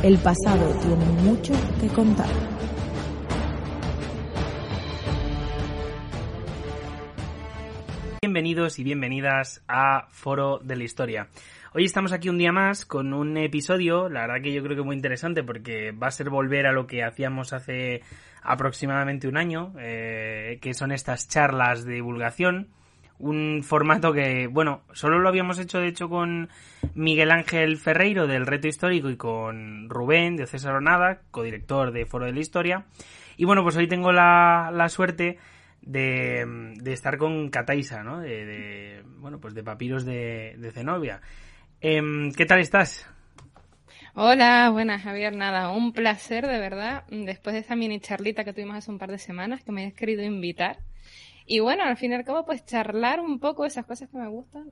El pasado tiene mucho que contar. Bienvenidos y bienvenidas a Foro de la Historia. Hoy estamos aquí un día más con un episodio, la verdad que yo creo que muy interesante porque va a ser volver a lo que hacíamos hace aproximadamente un año, eh, que son estas charlas de divulgación. Un formato que, bueno, solo lo habíamos hecho de hecho con Miguel Ángel Ferreiro del Reto Histórico y con Rubén de César Onada, codirector de Foro de la Historia. Y bueno, pues hoy tengo la, la suerte de, de, estar con Cataisa, ¿no? De, bueno, pues de papiros de, Zenobia. Eh, ¿Qué tal estás? Hola, buenas Javier, nada, un placer de verdad, después de esa mini charlita que tuvimos hace un par de semanas, que me hayas querido invitar. Y bueno, al fin y al cabo, pues charlar un poco esas cosas que me gustan,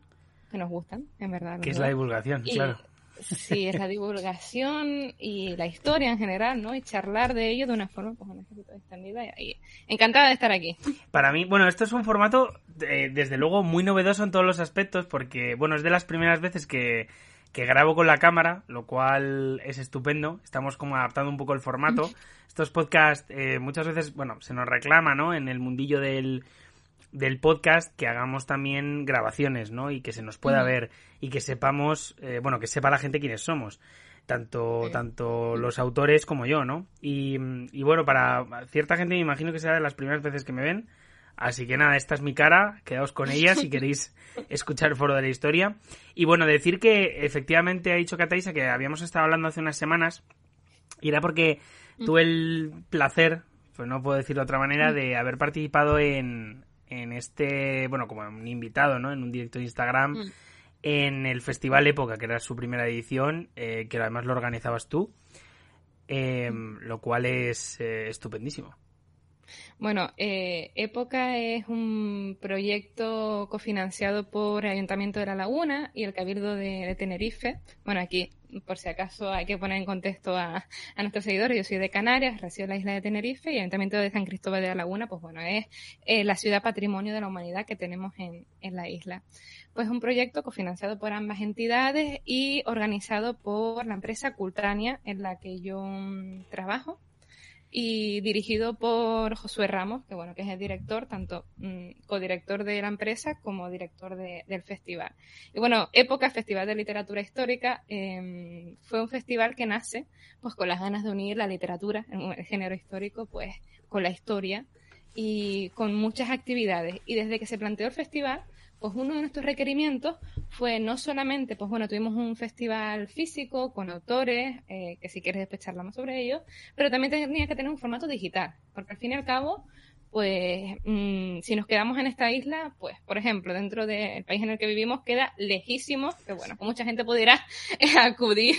que nos gustan, en verdad. Que es la divulgación, y, claro. Sí, es la divulgación y la historia en general, ¿no? Y charlar de ello de una forma, pues, un poquito extendida y encantada de estar aquí. Para mí, bueno, esto es un formato, eh, desde luego, muy novedoso en todos los aspectos, porque, bueno, es de las primeras veces que que grabo con la cámara, lo cual es estupendo. Estamos como adaptando un poco el formato. Estos podcasts eh, muchas veces, bueno, se nos reclama, ¿no? En el mundillo del, del podcast que hagamos también grabaciones, ¿no? Y que se nos pueda ver y que sepamos, eh, bueno, que sepa la gente quiénes somos. Tanto, sí. tanto los autores como yo, ¿no? Y, y bueno, para cierta gente me imagino que será de las primeras veces que me ven. Así que nada, esta es mi cara, quedaos con ella si queréis escuchar el foro de la historia. Y bueno, decir que efectivamente ha dicho Cataisa que habíamos estado hablando hace unas semanas y era porque tuve el placer, pues no puedo decirlo de otra manera, de haber participado en, en este, bueno, como un invitado, ¿no? En un directo de Instagram en el Festival Época, que era su primera edición, eh, que además lo organizabas tú, eh, lo cual es eh, estupendísimo. Bueno, eh, Época es un proyecto cofinanciado por el Ayuntamiento de La Laguna y el Cabildo de, Tenerife. Bueno, aquí, por si acaso, hay que poner en contexto a, nuestros seguidores. Yo soy de Canarias, resido en la isla de Tenerife y el Ayuntamiento de San Cristóbal de La Laguna, pues bueno, es eh, la ciudad patrimonio de la humanidad que tenemos en, en la isla. Pues un proyecto cofinanciado por ambas entidades y organizado por la empresa Cultania, en la que yo um, trabajo y dirigido por Josué Ramos, que bueno, que es el director, tanto mmm, codirector de la empresa como director de, del festival. Y bueno, Época Festival de Literatura Histórica eh, fue un festival que nace pues con las ganas de unir la literatura, el género histórico, pues con la historia y con muchas actividades. Y desde que se planteó el festival, pues uno de nuestros requerimientos fue no solamente, pues bueno, tuvimos un festival físico con autores, eh, que si quieres después charlamos sobre ello, pero también tenía que tener un formato digital, porque al fin y al cabo, pues mmm, si nos quedamos en esta isla, pues por ejemplo, dentro del país en el que vivimos queda lejísimo, que bueno, mucha gente pudiera acudir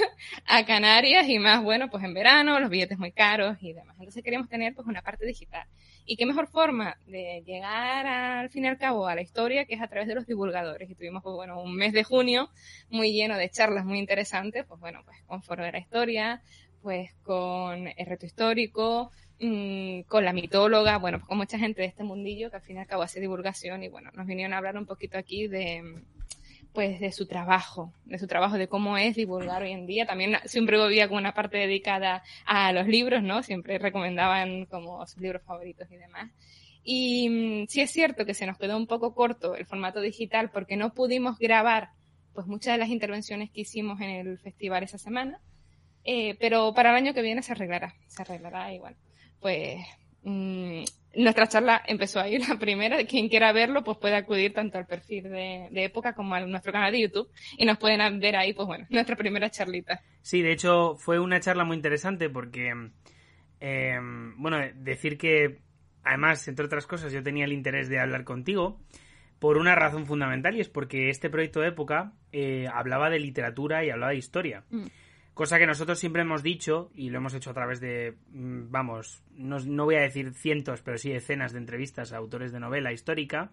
a Canarias y más, bueno, pues en verano, los billetes muy caros y demás. Entonces queríamos tener pues una parte digital. Y qué mejor forma de llegar al fin y al cabo a la historia que es a través de los divulgadores. Y tuvimos, pues bueno, un mes de junio muy lleno de charlas muy interesantes, pues bueno, pues con Foro de la Historia, pues con el reto histórico, mmm, con la mitóloga, bueno, pues con mucha gente de este mundillo que al fin y al cabo hace divulgación y bueno, nos vinieron a hablar un poquito aquí de pues de su trabajo, de su trabajo, de cómo es divulgar hoy en día. También siempre había como una parte dedicada a los libros, ¿no? Siempre recomendaban como sus libros favoritos y demás. Y mmm, sí es cierto que se nos quedó un poco corto el formato digital porque no pudimos grabar pues muchas de las intervenciones que hicimos en el festival esa semana, eh, pero para el año que viene se arreglará, se arreglará igual. Pues mmm, nuestra charla empezó ahí, la primera. Quien quiera verlo, pues puede acudir tanto al perfil de, de, época como a nuestro canal de YouTube y nos pueden ver ahí, pues bueno, nuestra primera charlita. Sí, de hecho fue una charla muy interesante porque, eh, bueno, decir que además, entre otras cosas, yo tenía el interés de hablar contigo, por una razón fundamental y es porque este proyecto de época eh, hablaba de literatura y hablaba de historia. Mm. Cosa que nosotros siempre hemos dicho y lo hemos hecho a través de, mm, vamos, no, no voy a decir cientos, pero sí decenas de entrevistas a autores de novela histórica.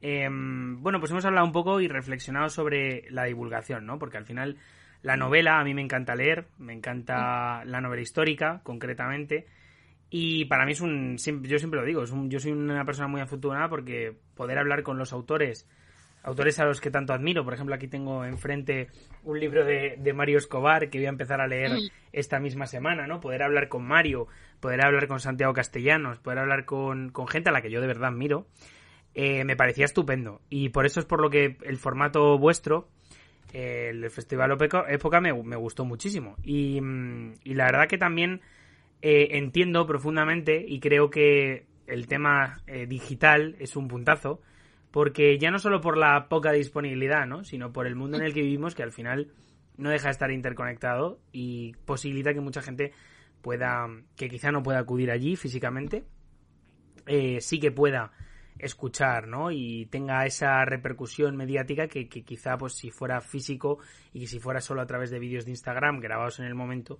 Em, bueno, pues hemos hablado un poco y reflexionado sobre la divulgación, ¿no? Porque al final la novela, a mí me encanta leer, me encanta la novela histórica, concretamente. Y para mí es un. Yo siempre lo digo, es un, yo soy una persona muy afortunada porque poder hablar con los autores autores a los que tanto admiro. Por ejemplo, aquí tengo enfrente un libro de, de, Mario Escobar que voy a empezar a leer mm. esta misma semana, ¿no? Poder hablar con Mario, poder hablar con Santiago Castellanos, poder hablar con, con gente a la que yo de verdad admiro, eh, me parecía estupendo. Y por eso es por lo que el formato vuestro, eh, el Festival Época, me, me gustó muchísimo. Y, mm, y, la verdad que también eh, entiendo profundamente y creo que el tema digital es un puntazo porque ya no solo por la poca disponibilidad, ¿no? sino por el mundo en el que vivimos que al final no deja de estar interconectado y posibilita que mucha gente pueda, que quizá no pueda acudir allí físicamente, eh, sí que pueda escuchar, ¿no? Y tenga esa repercusión mediática que, que, quizá, pues, si fuera físico y si fuera solo a través de vídeos de Instagram grabados en el momento,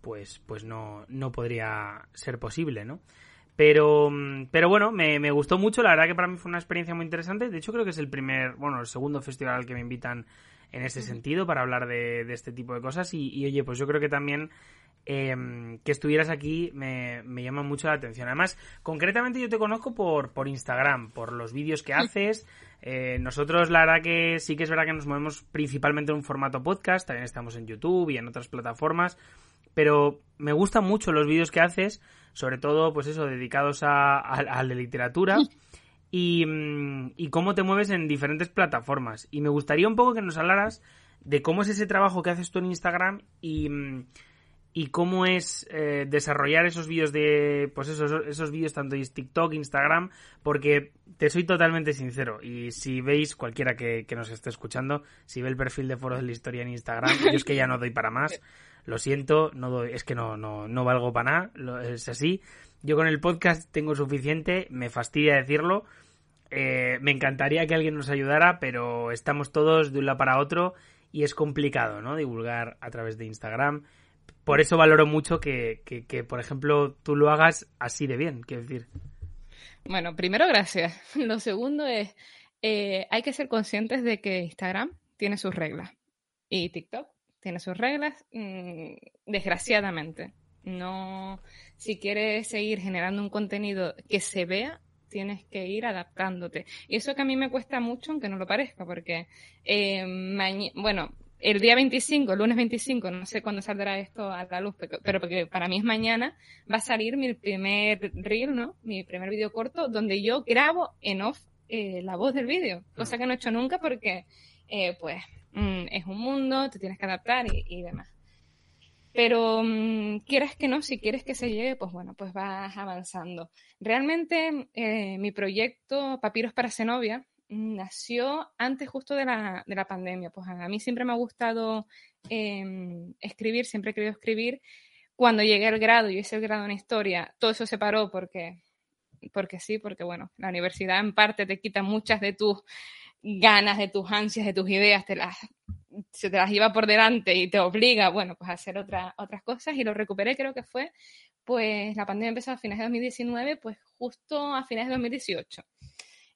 pues, pues no, no podría ser posible, ¿no? Pero, mm, pero bueno, me, me, gustó mucho. La verdad que para mí fue una experiencia muy interesante. De hecho, creo que es el primer, bueno, el segundo festival al que me invitan en ese sentido para hablar de, de este tipo de cosas. Y, oye, pues yo creo que también eh, que estuvieras aquí me, me, llama mucho la atención. Además, concretamente yo te conozco por, por Instagram, por los vídeos que haces. Eh, nosotros, la verdad que sí que es verdad que nos movemos principalmente en un formato podcast. También estamos en YouTube y en otras plataformas. Pero me gustan mucho los vídeos que haces sobre todo, pues eso, dedicados a, a, la literatura. Y, mm, y, cómo te mueves en diferentes plataformas. Y me gustaría un poco que nos hablaras de cómo es ese trabajo que haces tú en Instagram y, mm, y cómo es eh, desarrollar esos vídeos de, pues esos, esos vídeos tanto en TikTok, Instagram, porque te soy totalmente sincero y si veis cualquiera que, que nos esté escuchando, si ve el perfil de Foro de la Historia en Instagram, yo es que ya no doy para más lo siento, no es que no, no, no valgo para nada, es así. Yo con el podcast tengo suficiente, me fastidia decirlo. Eh, me encantaría que alguien nos ayudara, pero estamos todos de un lado para otro y es complicado, ¿no? Divulgar a través de Instagram. Por eso valoro mucho que, que, por ejemplo, tú lo hagas así de bien, quiero decir. Bueno, primero, gracias. Lo segundo es, eh, hay que ser conscientes de que Instagram tiene sus reglas y TikTok tiene sus reglas, mm, desgraciadamente. No, si quieres seguir generando un contenido que se vea, tienes que ir adaptándote. Y eso que a mí me cuesta mucho, aunque no lo parezca, porque, eh, bueno, el día 25, el lunes 25, no sé cuándo saldrá esto a la luz, pero porque para mí es mañana, va a salir mi primer reel, ¿no? Mi primer video corto, donde yo grabo en off eh, la voz del vídeo, cosa que no he hecho nunca porque, eh, pues, Mm, es un mundo, te tienes que adaptar y, demás. Pero mm, quieras que no, si quieres que se llegue, pues bueno, pues vas avanzando. Realmente eh, mi proyecto Papiros para Zenobia mm, nació antes justo de la, de la, pandemia. Pues a mí siempre me ha gustado em, escribir, siempre he querido escribir. Cuando llegué al grado y hice el grado en historia, todo eso se paró porque, porque sí, porque bueno, la universidad en parte te quita muchas de tus ganas, de tus ansias, de tus ideas, te las, se te las lleva por delante y te obliga, bueno, pues a hacer otra, otras cosas y lo recuperé, creo que fue, pues la pandemia empezó a finales de 2019, pues justo a finales de 2018.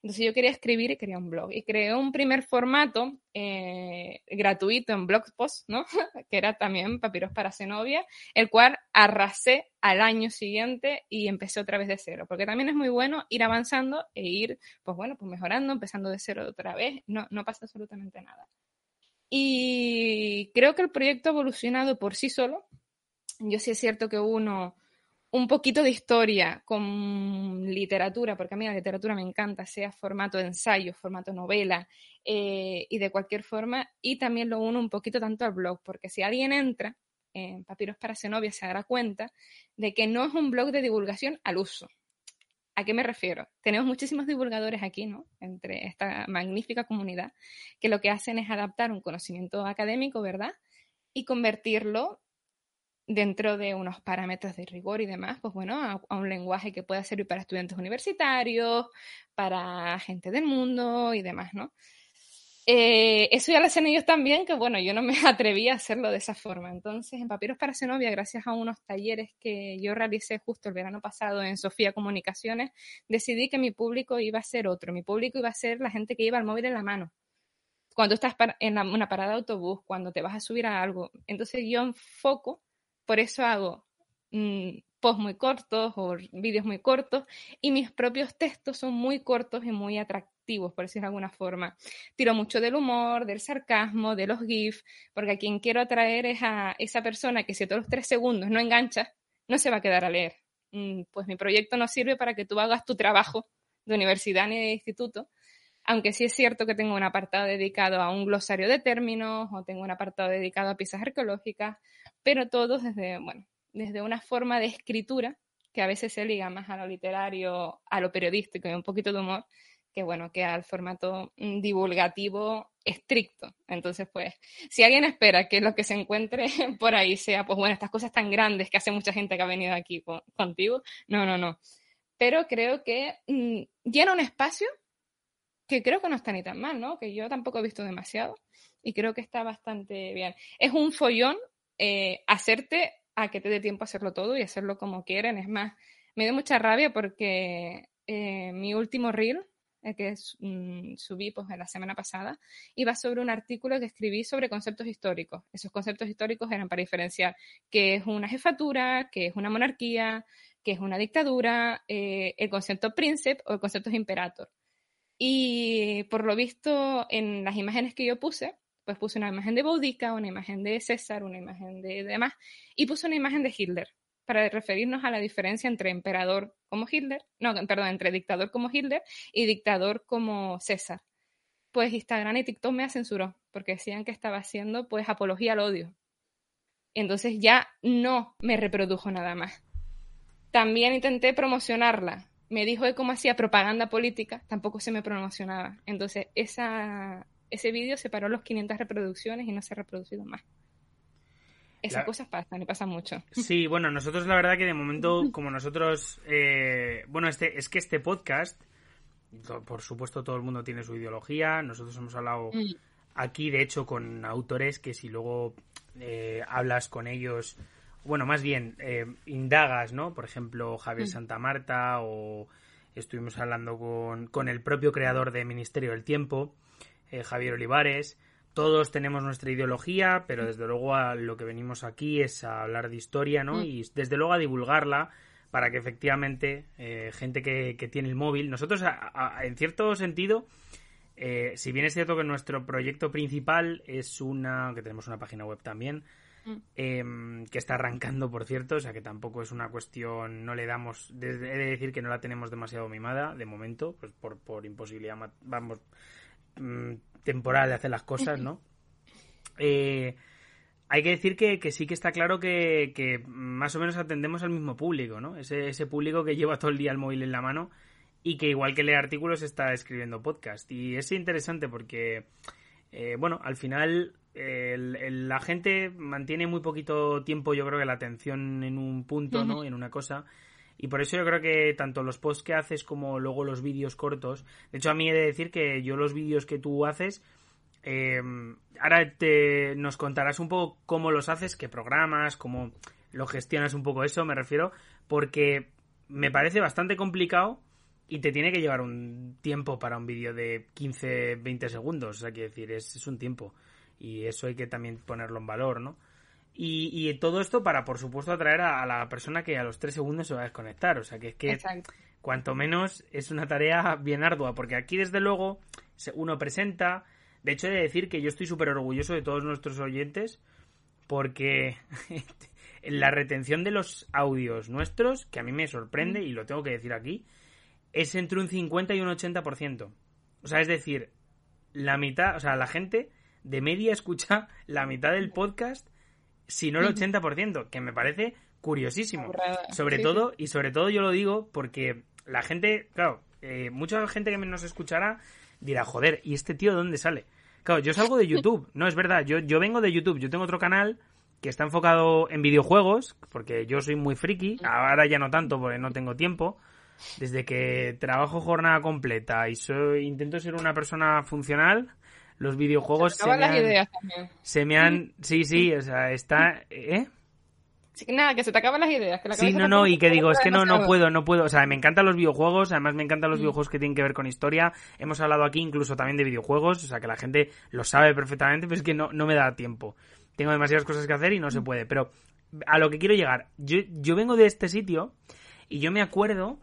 Entonces yo quería escribir y quería un blog. Y creé un primer formato eh, gratuito en Blogpost, ¿no? que era también Papiros para Zenobia, el cual arrasé al año siguiente y empecé otra vez de cero. Porque también es muy bueno ir avanzando e ir, pues bueno, pues mejorando, empezando de cero otra vez. No, no pasa absolutamente nada. Y creo que el proyecto ha evolucionado por sí solo. Yo sí es cierto que uno un poquito de historia con literatura, porque a mí la literatura me encanta, sea formato de ensayo, formato novela eh, y de cualquier forma, y también lo uno un poquito tanto al blog, porque si alguien entra en Papiros para Zenobia se dará cuenta de que no es un blog de divulgación al uso. ¿A qué me refiero? Tenemos muchísimos divulgadores aquí, ¿no? Entre esta magnífica comunidad, que lo que hacen es adaptar un conocimiento académico, ¿verdad? Y convertirlo dentro de unos parámetros de rigor y demás, pues bueno, a, un lenguaje que pueda servir para estudiantes universitarios, para gente del mundo y demás, ¿no? Eh, eso ya lo hacen ellos también, que bueno, yo no me atreví a hacerlo de esa forma. Entonces, en Papiros para Zenobia, gracias a unos talleres que yo realicé justo el verano pasado en Sofía Comunicaciones, decidí que mi público iba a ser otro. Mi público iba a ser la gente que lleva el móvil en la mano. Cuando estás en una parada de autobús, cuando te vas a subir a algo. Entonces, yo enfoco, por eso hago mm, posts muy cortos o vídeos muy cortos y mis propios textos son muy cortos y muy atractivos por decirlo de alguna forma. Tiro mucho del humor, del sarcasmo, de los GIFs, porque a quien quiero atraer es a esa persona que si a todos los tres segundos no engancha, no se va a quedar a leer. Mm, pues mi proyecto no sirve para que tú hagas tu trabajo de universidad ni de instituto, aunque sí es cierto que tengo un apartado dedicado a un glosario de términos o tengo un apartado dedicado a piezas arqueológicas, pero todo desde, bueno, desde una forma de escritura que a veces se liga más a lo literario, a lo periodístico y un poquito de humor, que bueno, que al formato mm, divulgativo estricto. Entonces, pues, si alguien espera que lo que se encuentre por ahí sea, pues bueno, estas cosas tan grandes que hace mucha gente que ha venido aquí contigo, no, no, no. Pero creo que mm, llena un espacio que creo que no está ni tan mal, ¿no? Que yo tampoco he visto demasiado y creo que está bastante bien. Es un follón eh, hacerte a que te dé tiempo a hacerlo todo y hacerlo como quieren. Es más, me dio mucha rabia porque eh, mi último reel que mm, subí pues, la semana pasada, iba sobre un artículo que escribí sobre conceptos históricos. Esos conceptos históricos eran para diferenciar qué es una jefatura, qué es una monarquía, qué es una dictadura, eh, el concepto príncipe o el concepto imperator. Y por lo visto, en las imágenes que yo puse, pues puse una imagen de Boudica, una imagen de César, una imagen de demás, y puse una imagen de Hitler para referirnos a la diferencia entre emperador como Hitler, no, perdón, entre dictador como Hitler y dictador como César. Pues Instagram y TikTok me censuró porque decían que estaba haciendo pues apología al odio. Entonces ya no me reprodujo nada más. También intenté promocionarla. Me dijo de cómo hacía propaganda política, tampoco se me promocionaba. Entonces esa, ese vídeo se paró los 500 reproducciones y no se ha reproducido más. Esas cosas pasan y pasan mucho. Sí, bueno, nosotros la verdad que de momento, como nosotros, eh, bueno, este es que este podcast, por supuesto todo el mundo tiene su ideología, nosotros hemos hablado mm. aquí, de hecho, con autores que si luego eh, hablas con ellos, bueno, más bien, eh, indagas, ¿no? Por ejemplo, Javier mm. Santa Marta o estuvimos hablando con, con el propio creador de Ministerio del Tiempo, Javier Olivares todos tenemos nuestra ideología, pero desde luego a lo que venimos aquí es a hablar de historia, ¿no? Mm. Y desde luego a divulgarla para que efectivamente eh, gente que, tiene el móvil, nosotros en cierto sentido, eh, si bien es cierto que nuestro proyecto principal es una, que tenemos una página web también, mm. em, que está arrancando, por cierto, o sea que tampoco es una cuestión, no le damos, he de decir que no la tenemos demasiado mimada de momento, pues por, por imposibilidad, vamos, mm, temporal de hacer las cosas, ¿no? Eh, hay que decir que, sí que está claro que, más o menos atendemos al mismo público, ¿no? Ese, ese público que lleva todo el día el móvil en la mano y que igual que lee artículos está escribiendo podcast. Y es interesante porque, eh, bueno, al final la gente mantiene muy poquito tiempo, yo creo que la atención en un punto, ¿no? En una cosa. Y por eso yo creo que tanto los posts que haces como luego los vídeos cortos. De hecho, a mí he de decir que yo los vídeos que tú haces. Em, ahora te, nos contarás un poco cómo los haces, qué programas, cómo lo gestionas un poco eso, me refiero, porque me parece bastante complicado y te tiene que llevar un tiempo para un vídeo de 15, 20 segundos. O sea, quiero decir, es un tiempo. Y eso hay que también ponerlo en valor, ¿no? Y, todo esto para, por supuesto, atraer a, la persona que a los tres segundos se va a desconectar. O sea, que es que, cuanto menos, es una tarea bien ardua. Porque aquí, desde luego, uno presenta. De hecho, he de decir que yo estoy súper orgulloso de todos nuestros oyentes. Porque la retención de los audios nuestros, que a mí me sorprende, y lo tengo que decir aquí, es entre un 50 y un 80%. O sea, es decir, la mitad, o sea, la gente de media escucha la mitad del podcast si no el 80%, que me parece curiosísimo. Sobre todo, y sobre todo yo lo digo porque la gente, claro, eh, mucha gente que nos escuchará dirá, joder, ¿y este tío de dónde sale? Claro, yo salgo de YouTube, no es verdad, yo, yo vengo de YouTube, yo tengo otro canal que está enfocado en videojuegos, porque yo soy muy friki, ahora ya no tanto porque no tengo tiempo. Desde que trabajo jornada completa y soy intento ser una persona funcional, los videojuegos se, me han, ideas también. se me han sí, sí, o sea, está ¿eh? Sí, nada, que se te acaban las ideas. Que la Sí, no, no, y que digo, es que no, no puedo, no puedo. O sea, me encantan los videojuegos, además me encantan los Mm. videojuegos que tienen que ver con historia. Hemos hablado aquí incluso también de videojuegos, o sea, que la gente lo sabe perfectamente, pero es que no, no me da tiempo. Tengo demasiadas cosas que hacer y no Mm. se puede. Pero a lo que quiero llegar, yo, yo vengo de este sitio y yo me acuerdo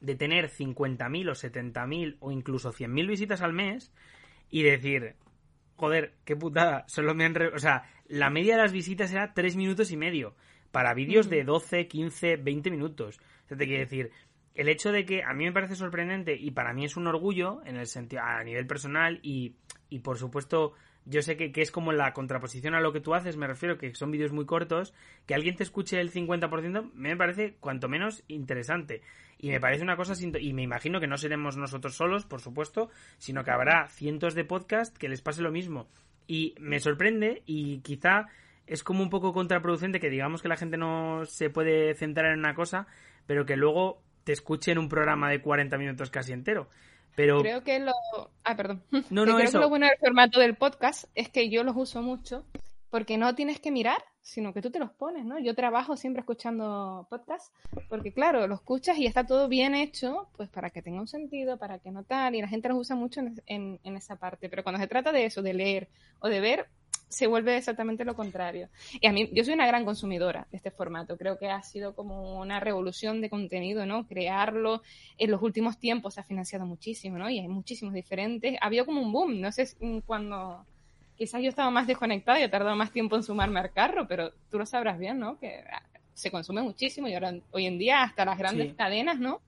de tener 50.000 o 70.000 o incluso 100.000 visitas al mes y decir, joder, qué putada, solo me han... re- O sea, la media de las visitas era 3 minutos y medio para vídeos de 12, 15, 20 minutos. O sea, te quiero decir, el hecho de que a mí me parece sorprendente y para mí es un orgullo en el sentido a nivel personal y, y por supuesto yo sé que, que es como la contraposición a lo que tú haces, me refiero que son vídeos muy cortos, que alguien te escuche el 50% me parece cuanto menos interesante. Y me parece una cosa, y me imagino que no seremos nosotros solos, por supuesto, sino que habrá cientos de podcasts que les pase lo mismo. Y me sorprende y quizá es como un poco contraproducente que digamos que la gente no se puede centrar en una cosa, pero que luego te escuche en un programa de 40 minutos casi entero. Pero Creo que lo. Ah, perdón. no, no, creo eso. que lo bueno del formato del podcast es que yo los uso mucho porque no tienes que mirar, sino que tú te los pones, ¿no? Yo trabajo siempre escuchando podcasts porque, claro, lo escuchas y está todo bien hecho, pues para que tenga un sentido, para que no tal, y la gente los usa mucho en, en- en esa parte. Pero cuando se trata de eso, de leer o de ver, se vuelve exactamente lo contrario. Y a mí, yo soy una gran consumidora de este formato. Creo que ha sido como una revolución de contenido, ¿no? Crearlo en los últimos tiempos se ha financiado muchísimo, ¿no? Y hay muchísimos diferentes. Había como un boom, no sé mm, cuando quizás yo estaba más desconectada y he tardado más tiempo en sumarme al carro, pero tú lo sabrás bien, ¿no? Que ah, se consume muchísimo y ahora hoy en día hasta las grandes Sí. cadenas, ¿no?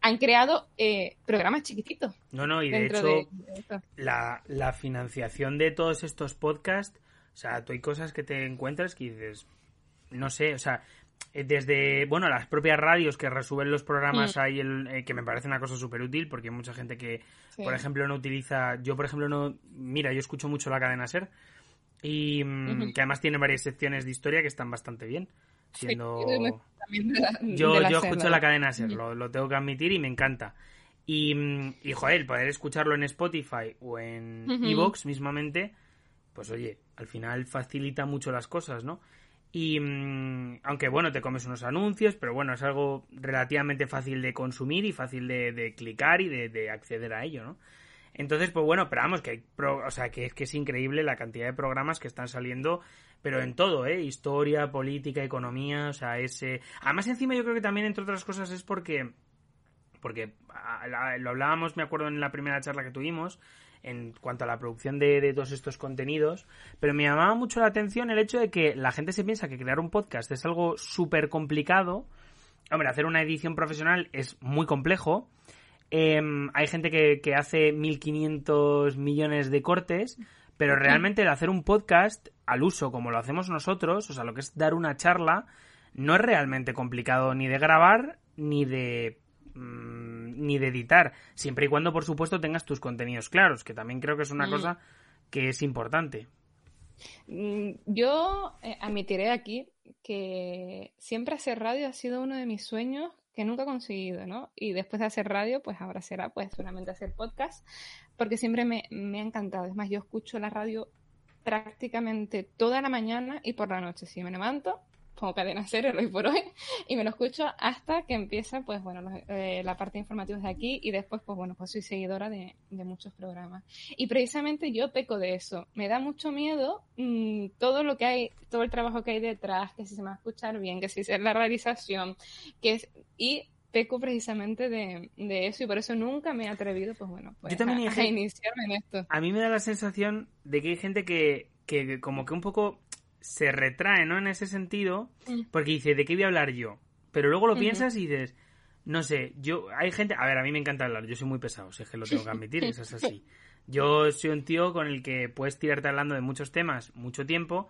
Han creado eh, programas chiquititos No, no, y de hecho, de, de esto. la, la financiación de todos estos podcasts, o sea, tú hay cosas que te encuentras que dices, no sé, o sea, eh, desde, bueno, las propias radios que resuben los programas Mm. hay el, eh, que me parece una cosa súper útil porque hay mucha gente que, Sí. por ejemplo, no utiliza, yo por ejemplo no, mira, yo escucho mucho la cadena SER y mm, que además tiene varias secciones de historia que están bastante bien, siendo... yo Yo, escucho la cadena SER, lo, lo tengo que admitir y me encanta. Y, mm, y joder, poder escucharlo en Spotify o en. Evox mismamente, pues oye, al final facilita mucho las cosas, ¿no? Y mm, aunque bueno, te comes unos anuncios, pero bueno, es algo relativamente fácil de consumir y fácil de, de clicar y de, de acceder a ello, ¿no? Entonces, pues bueno, pero vamos, que hay pro- o sea, que es que es increíble la cantidad de programas que están saliendo, pero en todo, ¿eh? Historia, política, economía, o sea, ese... Además, encima yo creo que también, entre otras cosas, es porque... Porque lo hablábamos, me acuerdo, en la primera charla que tuvimos, en cuanto a la producción de, de todos estos contenidos, pero me llamaba mucho la atención el hecho de que la gente se piensa que crear un podcast es algo súper complicado. Hombre, hacer una edición profesional es muy complejo. Em, hay gente que, que hace 1.500 millones de cortes, pero realmente el hacer un podcast al uso como lo hacemos nosotros, o sea, lo que es dar una charla, no es realmente complicado ni de grabar ni de mm, ni de editar, siempre y cuando por supuesto tengas tus contenidos claros, que también creo que es una Mm. cosa que es importante. Mm, Yo eh, admitiré aquí que siempre hacer radio ha sido uno de mis sueños que nunca he conseguido, ¿no? Y después de hacer radio, pues ahora será pues solamente hacer podcast, porque siempre me, me ha encantado. Es más, yo escucho la radio prácticamente toda la mañana y por la noche. Si me levanto, como cadena cero hoy por hoy, y me lo escucho hasta que empieza, pues bueno, los- eh, la parte informativa de aquí y después, pues bueno, pues soy seguidora de, de muchos programas. Y precisamente yo peco de eso. Me da mucho miedo mm, todo lo que hay, todo el trabajo que hay detrás, que si se me va a escuchar bien, que si es la realización, que es, y peco precisamente de, de eso y por eso nunca me he atrevido, pues bueno, pues, Yo también a, a iniciarme en esto. A mí me da la sensación de que hay gente que, que como que un poco se retrae, ¿no? En ese sentido, porque dice, ¿de qué voy a hablar yo? Pero luego lo piensas y dices, no sé, yo, hay gente, a ver, a mí me encanta hablar, yo soy muy pesado, si es que lo tengo que admitir, eso es así. Yo soy un tío con el que puedes tirarte hablando de muchos temas mucho tiempo,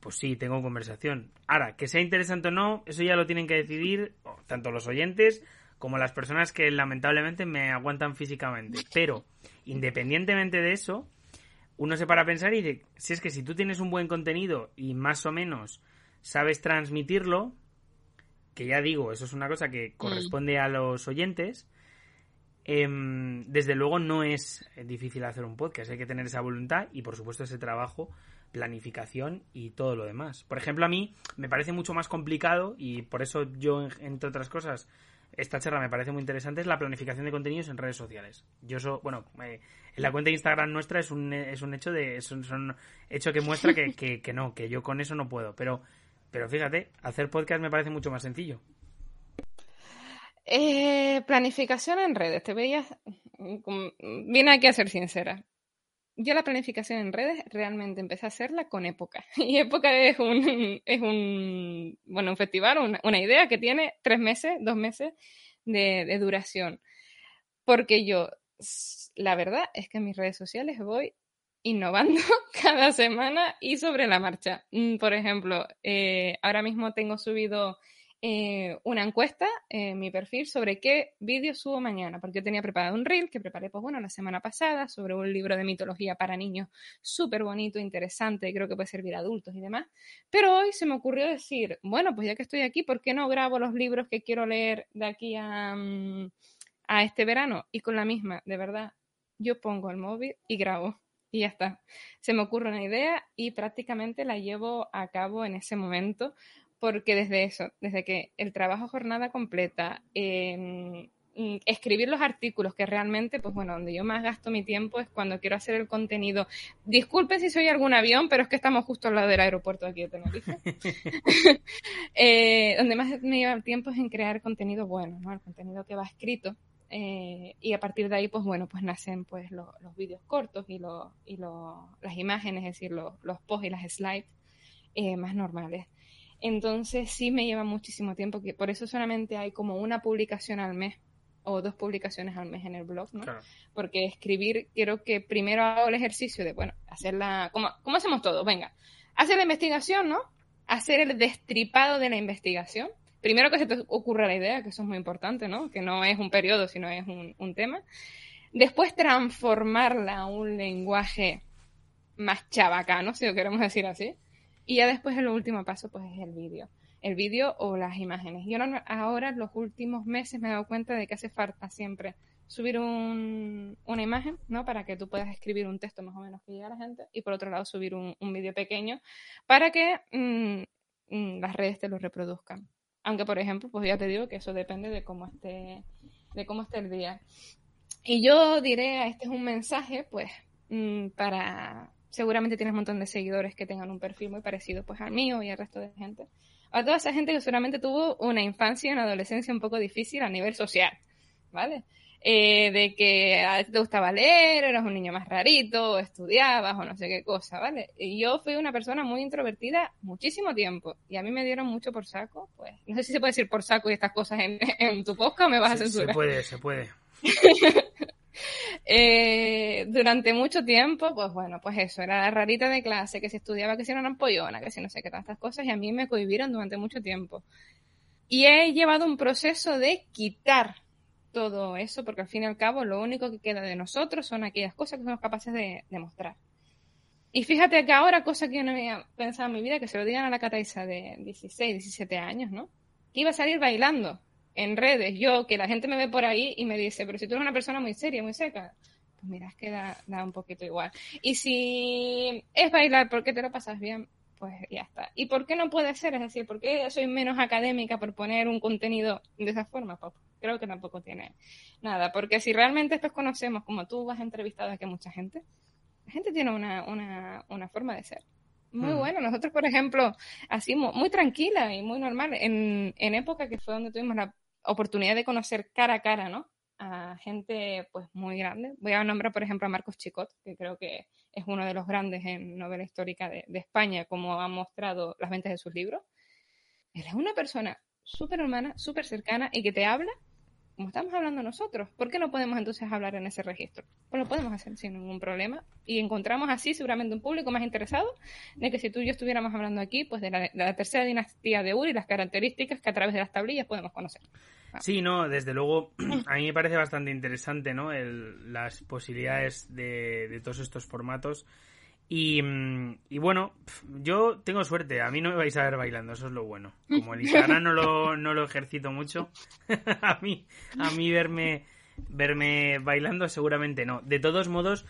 pues sí, tengo conversación. Ahora, que sea interesante o no, eso ya lo tienen que decidir tanto los oyentes como las personas que lamentablemente me aguantan físicamente. Pero, independientemente de eso, uno se para a pensar y dice, si es que si tú tienes un buen contenido y más o menos sabes transmitirlo, que ya digo, eso es una cosa que corresponde a los oyentes, em, desde luego no es difícil hacer un podcast, hay que tener esa voluntad y por supuesto ese trabajo, planificación y todo lo demás. Por ejemplo, a mí me parece mucho más complicado y por eso yo, entre otras cosas, esta charla me parece muy interesante, es la planificación de contenidos en redes sociales. Yo eso, bueno, eh, en la cuenta de Instagram nuestra es un, es un hecho de, es un, hecho que muestra que, que, no, que yo con eso no puedo. Pero, pero fíjate, hacer podcast me parece mucho más sencillo. Eh, planificación en redes, te veías. Viene aquí a ser sincera yo la planificación en redes realmente empecé a hacerla con Época. Y Época es un, es un bueno, un festival, una, idea que tiene tres meses, dos meses de, duración. Porque yo, la verdad es que en mis redes sociales voy innovando cada semana y sobre la marcha. Mm, por ejemplo, eh, ahora mismo tengo subido eh, una encuesta en mi perfil sobre qué vídeo subo mañana, porque yo tenía preparado un reel que preparé, pues bueno, la semana pasada sobre un libro de mitología para niños súper bonito, interesante, creo que puede servir a adultos y demás. Pero hoy se me ocurrió decir, bueno, pues ya que estoy aquí, ¿por qué no grabo los libros que quiero leer de aquí a, mm, a este verano? Y con la misma, de verdad, yo pongo el móvil y grabo y ya está. Se me ocurre una idea y prácticamente la llevo a cabo en ese momento porque desde eso, desde que el trabajo jornada completa, mm, escribir los artículos, que realmente, pues bueno, donde yo más gasto mi tiempo es cuando quiero hacer el contenido. Disculpe si soy algún avión, pero es que estamos justo al lado del aeropuerto aquí de Tenerife. Eh, donde más me lleva el tiempo es en crear contenido bueno, ¿no? El contenido que va escrito. Eh, y a partir de ahí, pues bueno, pues nacen pues los vídeos cortos y, y las imágenes, es decir, los, posts y las slides eh, más normales. Entonces sí me lleva muchísimo tiempo, que por eso solamente hay como una publicación al mes o dos publicaciones al mes en el blog, ¿no? Porque escribir, quiero que primero hago el ejercicio de, bueno, hacerla, como, como hacemos todos, venga, hacer la investigación, ¿no? Hacer el destripado de la investigación. Primero que se te ocurra la idea, que eso es muy importante, ¿no? Que no es un periodo, sino es un, un tema. Después transformarla a un lenguaje más chabacano, si lo queremos decir así y ya después el último paso pues es el vídeo. El vídeo o las imágenes. Yo ahora, los últimos meses, me he dado cuenta de que hace falta siempre subir una imagen, ¿no? Para que tú puedas escribir un texto más o menos que llegue a la gente. Y por otro lado, subir un, vídeo pequeño para que mm, mm, las redes te lo reproduzcan. Aunque, por ejemplo, pues ya te digo que eso depende de cómo esté, de cómo esté el día. Y yo diré, este es un mensaje, pues, mm, para seguramente tienes un montón de seguidores que tengan un perfil muy parecido pues al mío y al resto de gente. A toda esa gente que seguramente tuvo una infancia y una adolescencia un poco difícil a nivel social, ¿vale? Eh, de que a ti te gustaba leer, eras un niño más rarito, o estudiabas o no sé qué cosa, ¿vale? Y yo fui una persona muy introvertida muchísimo tiempo y a mí me dieron mucho por saco, pues no sé si se puede decir por saco y estas cosas en, en tu podcast o me vas a censurar. Se puede, se puede. Eh, durante mucho tiempo, pues bueno, pues eso, era la rarita de clase, que se estudiaba que si era una que si no sé qué, todas estas cosas, y a mí me cohibieron durante mucho tiempo. Y he llevado un proceso de quitar todo eso, porque al fin y al cabo lo único que queda de nosotros son aquellas cosas que somos capaces de demostrar. Y fíjate que ahora, cosa que yo no había pensado en mi vida, que se lo digan a la Cataisa de 16, 17 años, ¿no? Que iba a salir bailando en redes, yo, que la gente me ve por ahí y me dice, pero si tú eres una persona muy seria, muy seca, pues mira, es que da, un poquito igual. Y si es bailar porque te lo pasas bien, pues ya está. ¿Y por qué no puede ser? Es decir, ¿por qué soy menos académica por poner un contenido de esa forma? Pues creo que tampoco tiene nada. Porque si realmente después conocemos, como tú has entrevistado aquí a mucha gente, la gente tiene una, una, una forma de ser. Muy mm. bueno. Nosotros, por ejemplo, así muy, tranquila y muy normal, en, en época que fue donde tuvimos la oportunidad de conocer cara a cara, ¿no? A gente pues muy grande. Voy a nombrar, por ejemplo, a Marcos Chicot, que creo que es uno de los grandes en novela histórica de, España, como ha mostrado las ventas de sus libros. Él es una persona súper humana, súper cercana y que te habla como estamos hablando nosotros. ¿Por qué no podemos entonces hablar en ese registro? Pues lo podemos hacer sin ningún problema y encontramos así seguramente un público más interesado de que si tú y yo estuviéramos hablando aquí, pues de la, tercera dinastía de Uri y las características que a través de las tablillas podemos conocer. Ah. Sí, no, desde luego a mí me parece bastante interesante, ¿no? las posibilidades de, todos estos formatos. Y, mm, y, bueno, yo tengo suerte, a mí no me vais a ver bailando, eso es lo bueno. Como el Instagram no lo, no lo ejercito mucho, a mí, a mí verme, verme bailando seguramente no. De todos modos,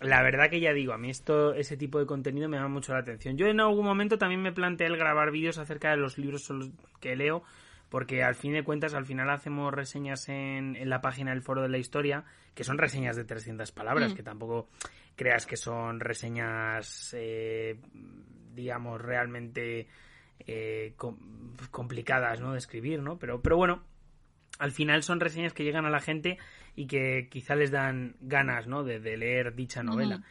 la verdad que ya digo, a mí esto, ese tipo de contenido me llama mucho la atención. Yo en algún momento también me planteé el grabar vídeos acerca de los libros que leo, porque al fin de cuentas, al final hacemos reseñas en, en la página del Foro de la Historia, que son reseñas de 300 palabras, mm. que tampoco creas que son reseñas, eh, digamos, realmente eh, complicadas, ¿no? De escribir, ¿no? Pero, pero bueno, al final son reseñas que llegan a la gente y que quizá les dan ganas, ¿no? De, leer dicha novela.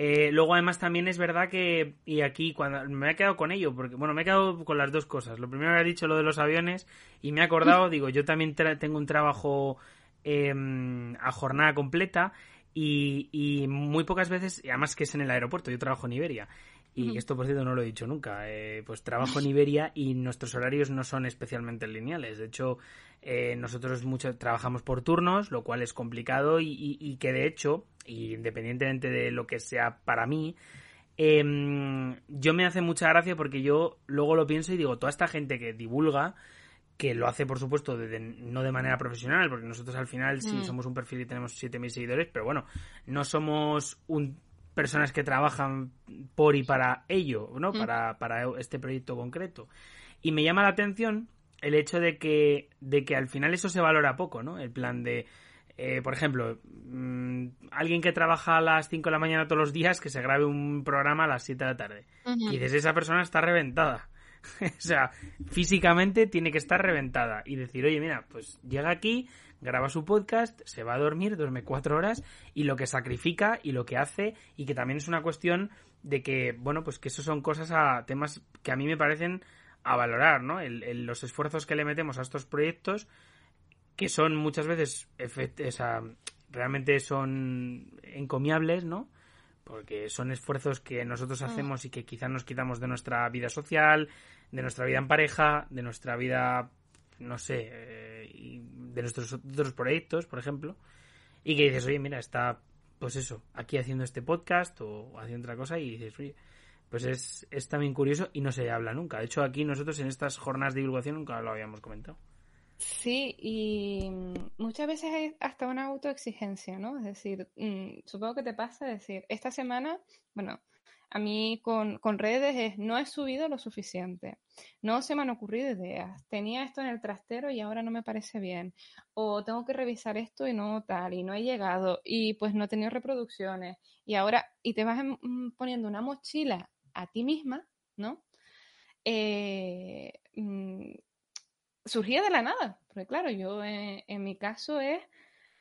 Eh, luego, además, también es verdad que, y aquí cuando me he quedado con ello, porque, bueno, me he quedado con las dos cosas. Lo primero que ha dicho lo de los aviones, y me he acordado, digo, yo también tengo un trabajo em, a jornada completa, y, muy pocas veces, además que es en el aeropuerto, yo trabajo en Iberia. Y esto, por cierto, no lo he dicho nunca. Eh, pues trabajo en Iberia y nuestros horarios no son especialmente lineales. De hecho, eh, nosotros mucho trabajamos por turnos, lo cual es complicado y, que de hecho, independientemente de lo que sea para mí, em, yo me hace mucha gracia porque yo luego lo pienso y digo, toda esta gente que divulga, que lo hace, por supuesto, no de manera profesional, porque nosotros al final sí mm. somos un perfil y tenemos 7.000 seguidores, pero bueno, no somos un, personas que trabajan por y para ello, ¿no? Mm. Para, para este proyecto concreto. Y me llama la atención el hecho de que, de que al final eso se valora poco, ¿no? El plan de, eh, por ejemplo, mm, alguien que trabaja a las 5 de la mañana todos los días, que se grabe un programa a las 7 de la tarde. Y dices, esa persona está reventada. o sea, físicamente tiene que estar reventada y decir, oye, mira, pues llega aquí, graba su podcast, se va a dormir, duerme cuatro horas y lo que sacrifica y lo que hace y que también es una cuestión de que, bueno, pues que eso son cosas a temas que a mí me parecen a valorar, ¿no? los esfuerzos que le metemos a estos proyectos que son muchas veces realmente son encomiables, ¿no? Porque son esfuerzos que nosotros mm. hacemos y que quizás nos quitamos de nuestra vida social, de nuestra vida en pareja, de nuestra vida, no sé, eh, de nuestros otros proyectos, por ejemplo, y que dices, oye, mira, está, pues eso, aquí haciendo este podcast o haciendo otra cosa y dices, oye, pues es, es también curioso y no se habla nunca. De hecho, aquí nosotros en estas jornadas de divulgación nunca lo habíamos comentado. Sí, y muchas veces hay hasta una autoexigencia, ¿no? Es decir, mm, supongo que te pasa decir, esta semana, bueno, a mí con, con, redes es, no he subido lo suficiente, no se me han ocurrido ideas, tenía esto en el trastero y ahora no me parece bien, o tengo que revisar esto y no tal, y no he llegado, y pues no he tenido reproducciones, y ahora, y te vas mm, poniendo una mochila a ti misma, ¿no? Eh, mm, surgía de la nada, porque claro, yo eh, en, mi caso es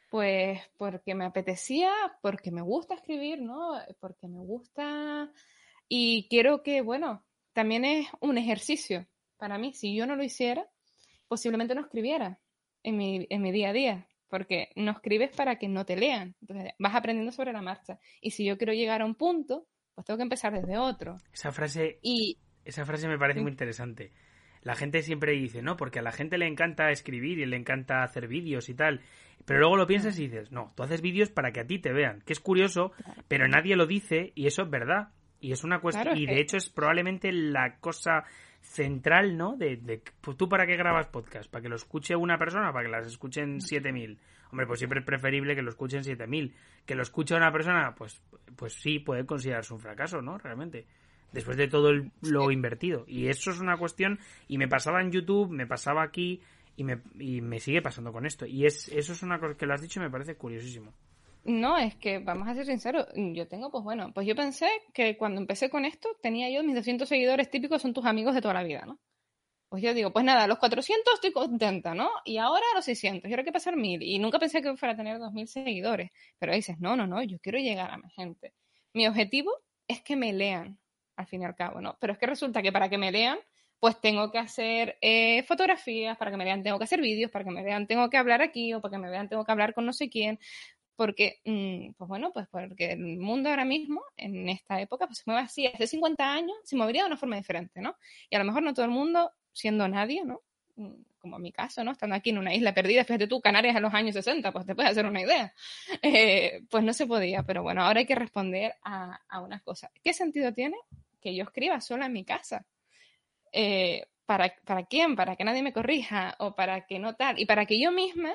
pues porque me apetecía, porque me gusta escribir, ¿no? Porque me gusta y quiero que, bueno, también es un ejercicio para mí. Si yo no lo hiciera, posiblemente no escribiera en mi, en mi día a día, porque no escribes para que no te lean. Entonces vas aprendiendo sobre la marcha. Y si yo quiero llegar a un punto, pues tengo que empezar desde otro. Esa frase, y, esa frase me parece muy interesante la gente siempre dice, no, porque a la gente le encanta escribir y le encanta hacer vídeos y tal. Pero luego lo piensas y dices, no, tú haces vídeos para que a ti te vean, que es curioso, pero nadie lo dice y eso es verdad. Y es una cuestión, y de hecho es probablemente la cosa central, ¿no? De, de, pues, tú para qué grabas podcast, para que lo escuche una persona, para que las escuchen 7000. Hombre, pues siempre es preferible que lo escuchen 7000. Que lo escuche una persona, pues pues sí, puede considerarse un fracaso, ¿no? Realmente después de todo lo invertido. Y eso es una cuestión, y me pasaba en YouTube, me pasaba aquí, y me, y me sigue pasando con esto. Y es, eso es una cosa que lo has dicho y me parece curiosísimo. No, es que vamos a ser sinceros, yo tengo, pues bueno, pues yo pensé que cuando empecé con esto tenía yo mis 200 seguidores típicos, son tus amigos de toda la vida, ¿no? Pues yo digo, pues nada, los 400 estoy contenta, ¿no? Y ahora los 600, y ahora hay que pasar 1000. Y nunca pensé que fuera a tener 2000 seguidores. Pero dices, no, no, no, yo quiero llegar a mi gente. Mi objetivo es que me lean al fin y al cabo, ¿no? Pero es que resulta que para que me lean, pues tengo que hacer eh, fotografías, para que me vean tengo que hacer vídeos, para que me vean tengo que hablar aquí, o para que me vean tengo que hablar con no sé quién, porque, mm, pues bueno, pues porque el mundo ahora mismo, en esta época, pues se mueve así. Hace 50 años se movería de una forma diferente, ¿no? Y a lo mejor no todo el mundo, siendo nadie, ¿no? Mm, como mi caso, ¿no? Estando aquí en una isla perdida, fíjate tú, Canarias en los años 60, pues te puedes hacer una idea. Eh, pues no se podía, pero bueno, ahora hay que responder a, a unas cosas. ¿Qué sentido tiene que yo escriba sola en mi casa? Eh, ¿para, ¿Para quién? ¿Para que nadie me corrija? ¿O para que no tal? Y para que yo misma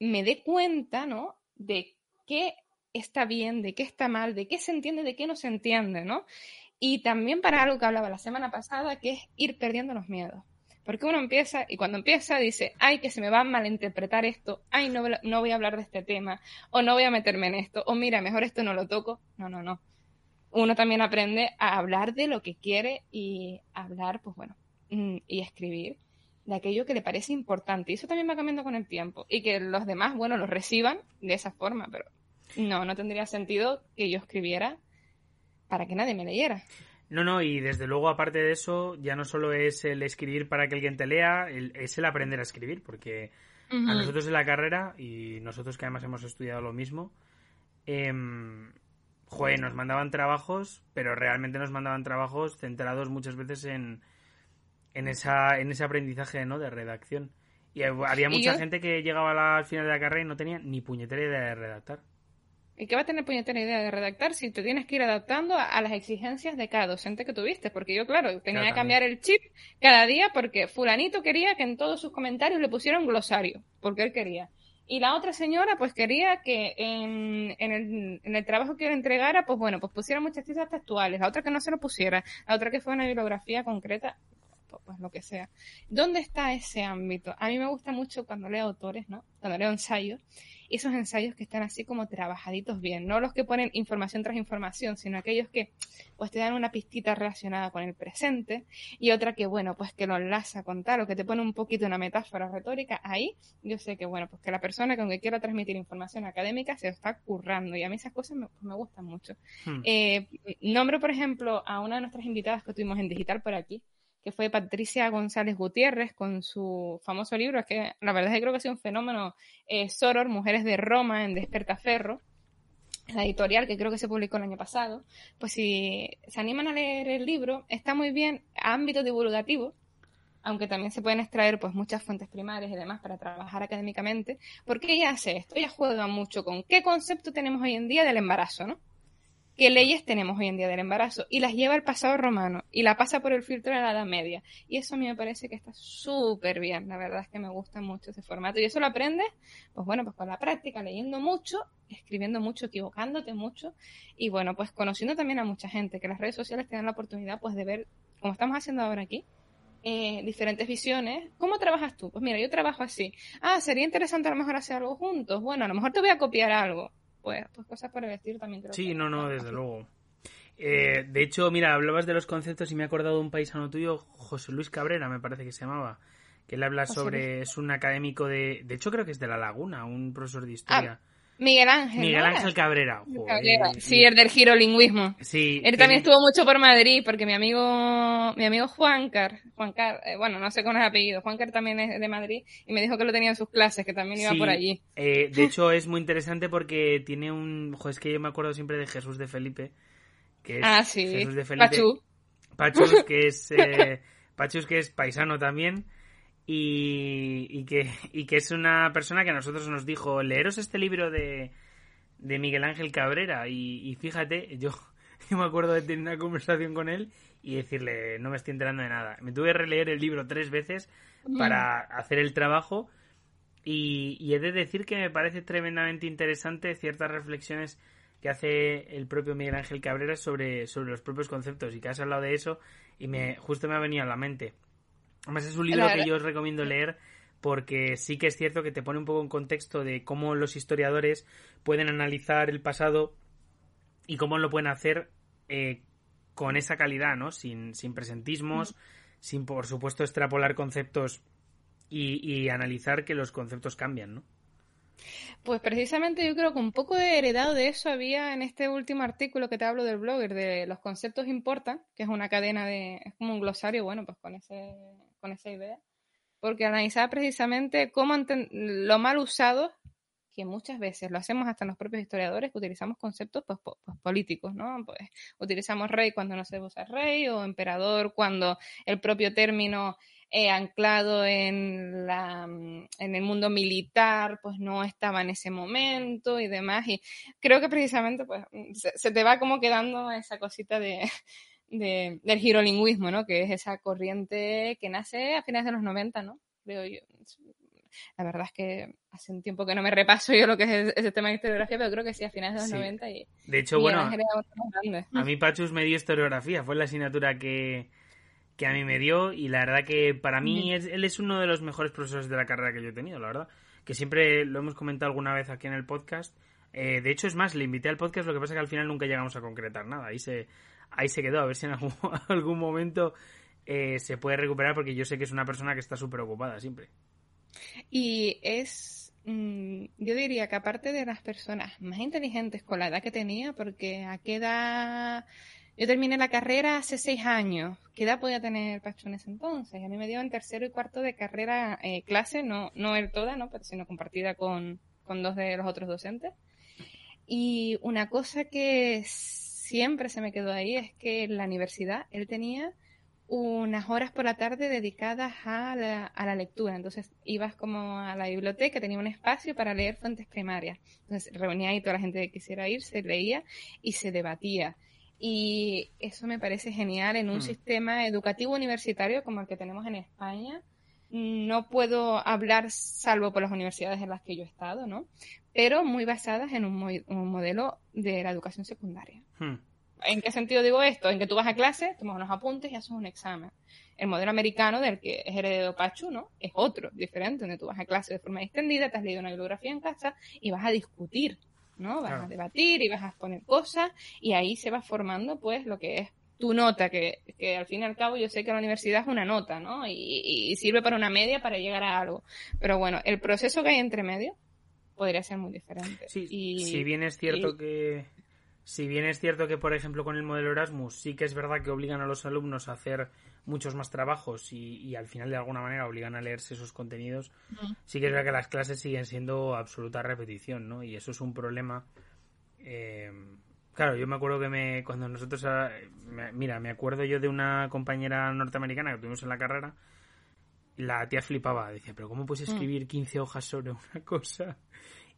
me dé cuenta, ¿no? De qué está bien, de qué está mal, de qué se entiende, de qué no se entiende, ¿no? Y también para algo que hablaba la semana pasada, que es ir perdiendo los miedos. Porque uno empieza y cuando empieza dice, ay, que se me va a malinterpretar esto, ay, no, no voy a hablar de este tema, o no voy a meterme en esto, o mira, mejor esto no lo toco. No, no, no. Uno también aprende a hablar de lo que quiere y hablar, pues bueno, mm, y escribir de aquello que le parece importante. Y eso también va cambiando con el tiempo. Y que los demás, bueno, lo reciban de esa forma, pero no, no tendría sentido que yo escribiera para que nadie me leyera. No, no, y desde luego, aparte de eso, ya no solo es el escribir para que alguien te lea, es el aprender a escribir, porque a nosotros en la carrera, y nosotros que además hemos estudiado lo mismo, eh, joder, nos mandaban trabajos, pero realmente nos mandaban trabajos centrados muchas veces en, en, esa, en ese aprendizaje ¿no? de redacción. Y había mucha gente que llegaba al final de la carrera y no tenía ni puñetera idea de redactar. ¿Y qué va a tener puñetera idea de redactar si te tienes que ir adaptando a, las exigencias de cada docente que tuviste? Porque yo, claro, tenía que cambiar el chip cada día porque fulanito quería que en todos sus comentarios le pusiera un glosario, porque él quería. Y la otra señora, pues quería que en, el, en el trabajo que le entregara, pues bueno, pues pusiera muchas citas textuales, la otra que no se lo pusiera, la otra que fue una bibliografía concreta, pues, pues lo que sea. ¿Dónde está ese ámbito? A mí me gusta mucho cuando leo autores, ¿no? Cuando leo ensayos, esos ensayos que están así como trabajaditos bien, no los que ponen información tras información, sino aquellos que pues te dan una pistita relacionada con el presente y otra que bueno, pues que lo enlaza con tal o que te pone un poquito una metáfora retórica, ahí yo sé que bueno, pues que la persona con que quiera transmitir información académica se lo está currando y a mí esas cosas me, pues, me gustan mucho. Hmm. Eh, nombro, por ejemplo, a una de nuestras invitadas que tuvimos en digital por aquí, que fue Patricia González Gutiérrez con su famoso libro, es que la verdad es que creo que ha sido un fenómeno, eh, Soror, Mujeres de Roma en Despertaferro, la editorial que creo que se publicó el año pasado, pues si se animan a leer el libro, está muy bien a ámbito divulgativo, aunque también se pueden extraer pues muchas fuentes primarias y demás para trabajar académicamente, porque ella hace esto, ella juega mucho con qué concepto tenemos hoy en día del embarazo, ¿no? Qué leyes tenemos hoy en día del embarazo y las lleva al pasado romano y la pasa por el filtro de la Edad Media. Y eso a mí me parece que está súper bien, la verdad es que me gusta mucho ese formato. Y eso lo aprendes, pues bueno, pues con la práctica, leyendo mucho, escribiendo mucho, equivocándote mucho y bueno, pues conociendo también a mucha gente, que las redes sociales te dan la oportunidad pues de ver, como estamos haciendo ahora aquí, eh, diferentes visiones. ¿Cómo trabajas tú? Pues mira, yo trabajo así. Ah, sería interesante a lo mejor hacer algo juntos. Bueno, a lo mejor te voy a copiar algo pues, pues cosas por el estilo también creo. Sí, no, no, desde luego. Eh, de hecho, mira, hablabas de los conceptos y me he acordado de un paisano tuyo, José Luis Cabrera, me parece que se llamaba, que él habla sobre, es un académico de, de hecho creo que es de La Laguna, un profesor de historia. Ah, Miguel Ángel. Miguel Ángel Cabrera. Sí, el del girolingüismo. Sí. Él también estuvo mucho por Madrid porque mi amigo, mi amigo Juancar, Juancar, eh, bueno, no sé cómo es el apellido, Juancar también es de Madrid y me dijo que lo tenía en sus clases, que también iba por allí. Eh, de hecho es muy interesante porque tiene un, jo, es que yo me acuerdo siempre de Jesús de Felipe, que es ah, sí. Jesús de Felipe. Pachu. Pachus, que es, eh, Pachus, que es paisano también y, que, y que es una persona que a nosotros nos dijo, leeros este libro de, de Miguel Ángel Cabrera y, fíjate, yo, yo me acuerdo de tener una conversación con él y decirle, no me estoy enterando de nada. Me tuve que releer el libro tres veces para hacer el trabajo y, y, he de decir que me parece tremendamente interesante ciertas reflexiones que hace el propio Miguel Ángel Cabrera sobre, sobre los propios conceptos y que has hablado de eso y me justo me ha venido a la mente. Además es un libro que yo os recomiendo leer porque sí que es cierto que te pone un poco en contexto de cómo los historiadores pueden analizar el pasado y cómo lo pueden hacer eh, con esa calidad, ¿no? Sin, sin presentismos, sin por supuesto extrapolar conceptos y, y, analizar que los conceptos cambian, ¿no? Pues precisamente yo creo que un poco de heredado de eso había en este último artículo que te hablo del blogger, de los conceptos importan, que es una cadena de, es como un glosario, bueno, pues con ese con esa idea, porque analizaba precisamente cómo lo mal usado, que muchas veces lo hacemos hasta los propios historiadores, que utilizamos conceptos pues, pues, políticos, ¿no? Pues utilizamos rey cuando no se usa rey, o emperador cuando el propio término eh, anclado en, la, en el mundo militar, pues no estaba en ese momento y demás. Y creo que precisamente pues se, te va como quedando esa cosita de, de, del girolingüismo, ¿no? Que es esa corriente que nace a finales de los 90, ¿no? Creo yo. La verdad es que hace un tiempo que no me repaso yo lo que es ese tema de historiografía, pero creo que sí, a finales de los 90. Y, de hecho, bueno, a mí Pachus me dio historiografía, fue la asignatura que, que a mí me dio y la verdad que para mí es, él es uno de los mejores profesores de la carrera que yo he tenido, la verdad. Que siempre lo hemos comentado alguna vez aquí en el podcast. Eh, de hecho, es más, le invité al podcast, lo que pasa es que al final nunca llegamos a concretar nada. Ahí se, ahí se quedó, a ver si en algún, algún momento eh, se puede recuperar porque yo sé que es una persona que está súper ocupada siempre. Y es, mm, yo diría que aparte de las personas más inteligentes con la edad que tenía, porque a qué edad, yo terminé la carrera hace seis años, ¿qué edad podía tener Pacho en ese entonces? A mí me dio en tercero y cuarto de carrera eh, clase, no, no él toda, ¿no? Pero sino compartida con, con dos de los otros docentes. Y una cosa que siempre se me quedó ahí es que en la universidad él tenía unas horas por la tarde dedicadas a la, a la lectura. Entonces ibas como a la biblioteca, tenía un espacio para leer fuentes primarias. Entonces reunía ahí toda la gente que quisiera ir, se leía y se debatía. Y eso me parece genial en un hmm. sistema educativo universitario como el que tenemos en España. No puedo hablar salvo por las universidades en las que yo he estado, ¿no? Pero muy basadas en un, un modelo de la educación secundaria. Hmm. ¿En qué sentido digo esto? En que tú vas a clase, tomas unos apuntes y haces un examen. El modelo americano del que es heredero Pachu, ¿no? Es otro, diferente, donde tú vas a clase de forma extendida, te has leído una bibliografía en casa y vas a discutir, ¿no? Vas a debatir y vas a exponer cosas y ahí se va formando, pues, lo que es tu nota, que, que al fin y al cabo yo sé que la universidad es una nota, ¿no? Y, sirve para una media para llegar a algo. Pero bueno, el proceso que hay entre medio podría ser muy diferente. Sí, y, si bien es cierto que si bien es cierto que, por ejemplo, con el modelo Erasmus sí que es verdad que obligan a los alumnos a hacer muchos más trabajos y, al final de alguna manera obligan a leerse esos contenidos, sí que es verdad que las clases siguen siendo absoluta repetición, ¿no? Y eso es un problema. Eh, claro, yo me acuerdo que me, cuando nosotros, ah, mira, me acuerdo yo de una compañera norteamericana que tuvimos en la carrera, la tía flipaba, decía, pero ¿cómo puedes mm. escribir 15 hojas sobre una cosa?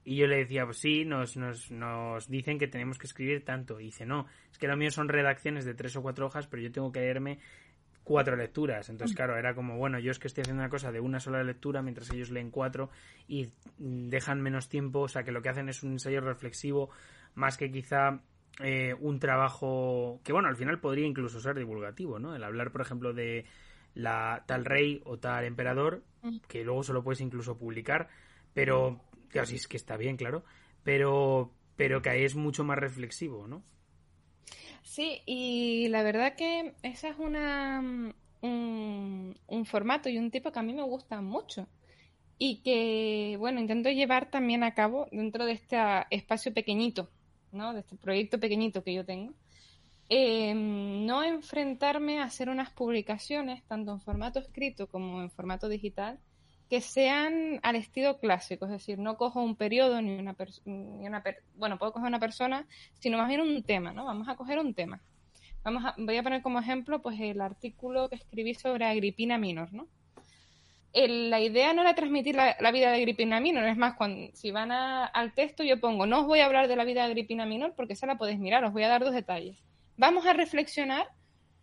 Y yo le decía, pues sí, nos, nos, nos dicen que tenemos que escribir tanto. Y dice, no, es que lo mío son redacciones de tres o cuatro hojas, pero yo tengo que leerme cuatro lecturas. Entonces, claro, era como, bueno, yo es que estoy haciendo una cosa de una sola lectura mientras ellos leen cuatro y dejan menos tiempo, o sea, que lo que hacen es un ensayo reflexivo más que quizá eh, un trabajo que, bueno, al final podría incluso ser divulgativo, ¿no? El hablar, por ejemplo, de la tal rey o tal emperador, mm. que luego solo puedes incluso publicar, pero que así es que está bien, claro, pero, pero que ahí es mucho más reflexivo, ¿no? Sí, y la verdad que esa es una, un, un formato y un tipo que a mí me gusta mucho y que, bueno, intento llevar también a cabo dentro de este espacio pequeñito, ¿no? De este proyecto pequeñito que yo tengo. Eh, no enfrentarme a hacer unas publicaciones, tanto en formato escrito como en formato digital, que sean al estilo clásico, es decir, no cojo un periodo ni una, ni una bueno, puedo coger una persona, sino más bien un tema, ¿no? Vamos a coger un tema. Vamos voy a poner como ejemplo pues el artículo que escribí sobre Agripina Minor, ¿no? La idea no era transmitir la, vida de Agripina Minor, es más, cuando, si van al texto yo pongo, no os voy a hablar de la vida de Agripina Minor porque esa la podéis mirar, os voy a dar dos detalles. Vamos a reflexionar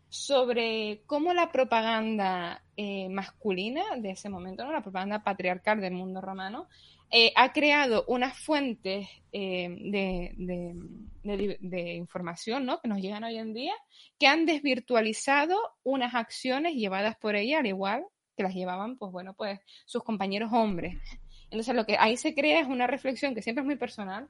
sobre cómo la propaganda eh, masculina de ese momento, ¿no? la propaganda patriarcal del mundo romano, eh, ha creado unas fuentes eh, de, de, información ¿no? que nos llegan hoy en día que han desvirtualizado unas acciones llevadas por ella al igual que las llevaban pues bueno pues sus compañeros hombres entonces lo que ahí se crea es una reflexión que siempre es muy personal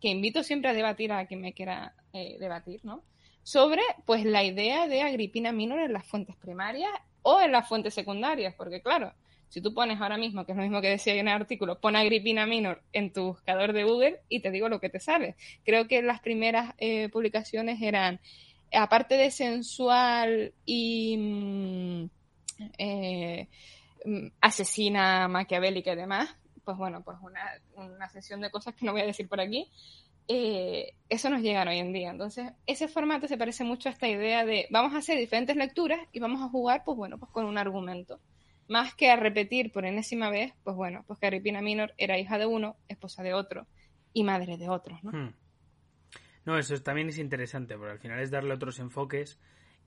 que invito siempre a debatir a quien me quiera debatir no sobre pues la idea de Agripina Minor en las fuentes primarias o en las fuentes secundarias, porque claro, si tú pones ahora mismo, que es lo mismo que decía en el artículo, pon Agripina Minor en tu buscador de Google y te digo lo que te sale. Creo que las primeras eh, publicaciones eran, aparte de sensual y mm, eh, mm, asesina maquiavélica y demás, pues bueno, pues una, una sesión de cosas que no voy a decir por aquí, eh, eso nos llega hoy en día. Entonces, ese formato se parece mucho a esta idea de vamos a hacer diferentes lecturas y vamos a jugar, pues bueno, pues con un argumento. Más que a repetir por enésima vez, pues bueno, pues que Agripina Minor era hija de uno, esposa de otro y madre de otros, ¿no? Hmm. No, eso también es interesante, porque al final es darle otros enfoques.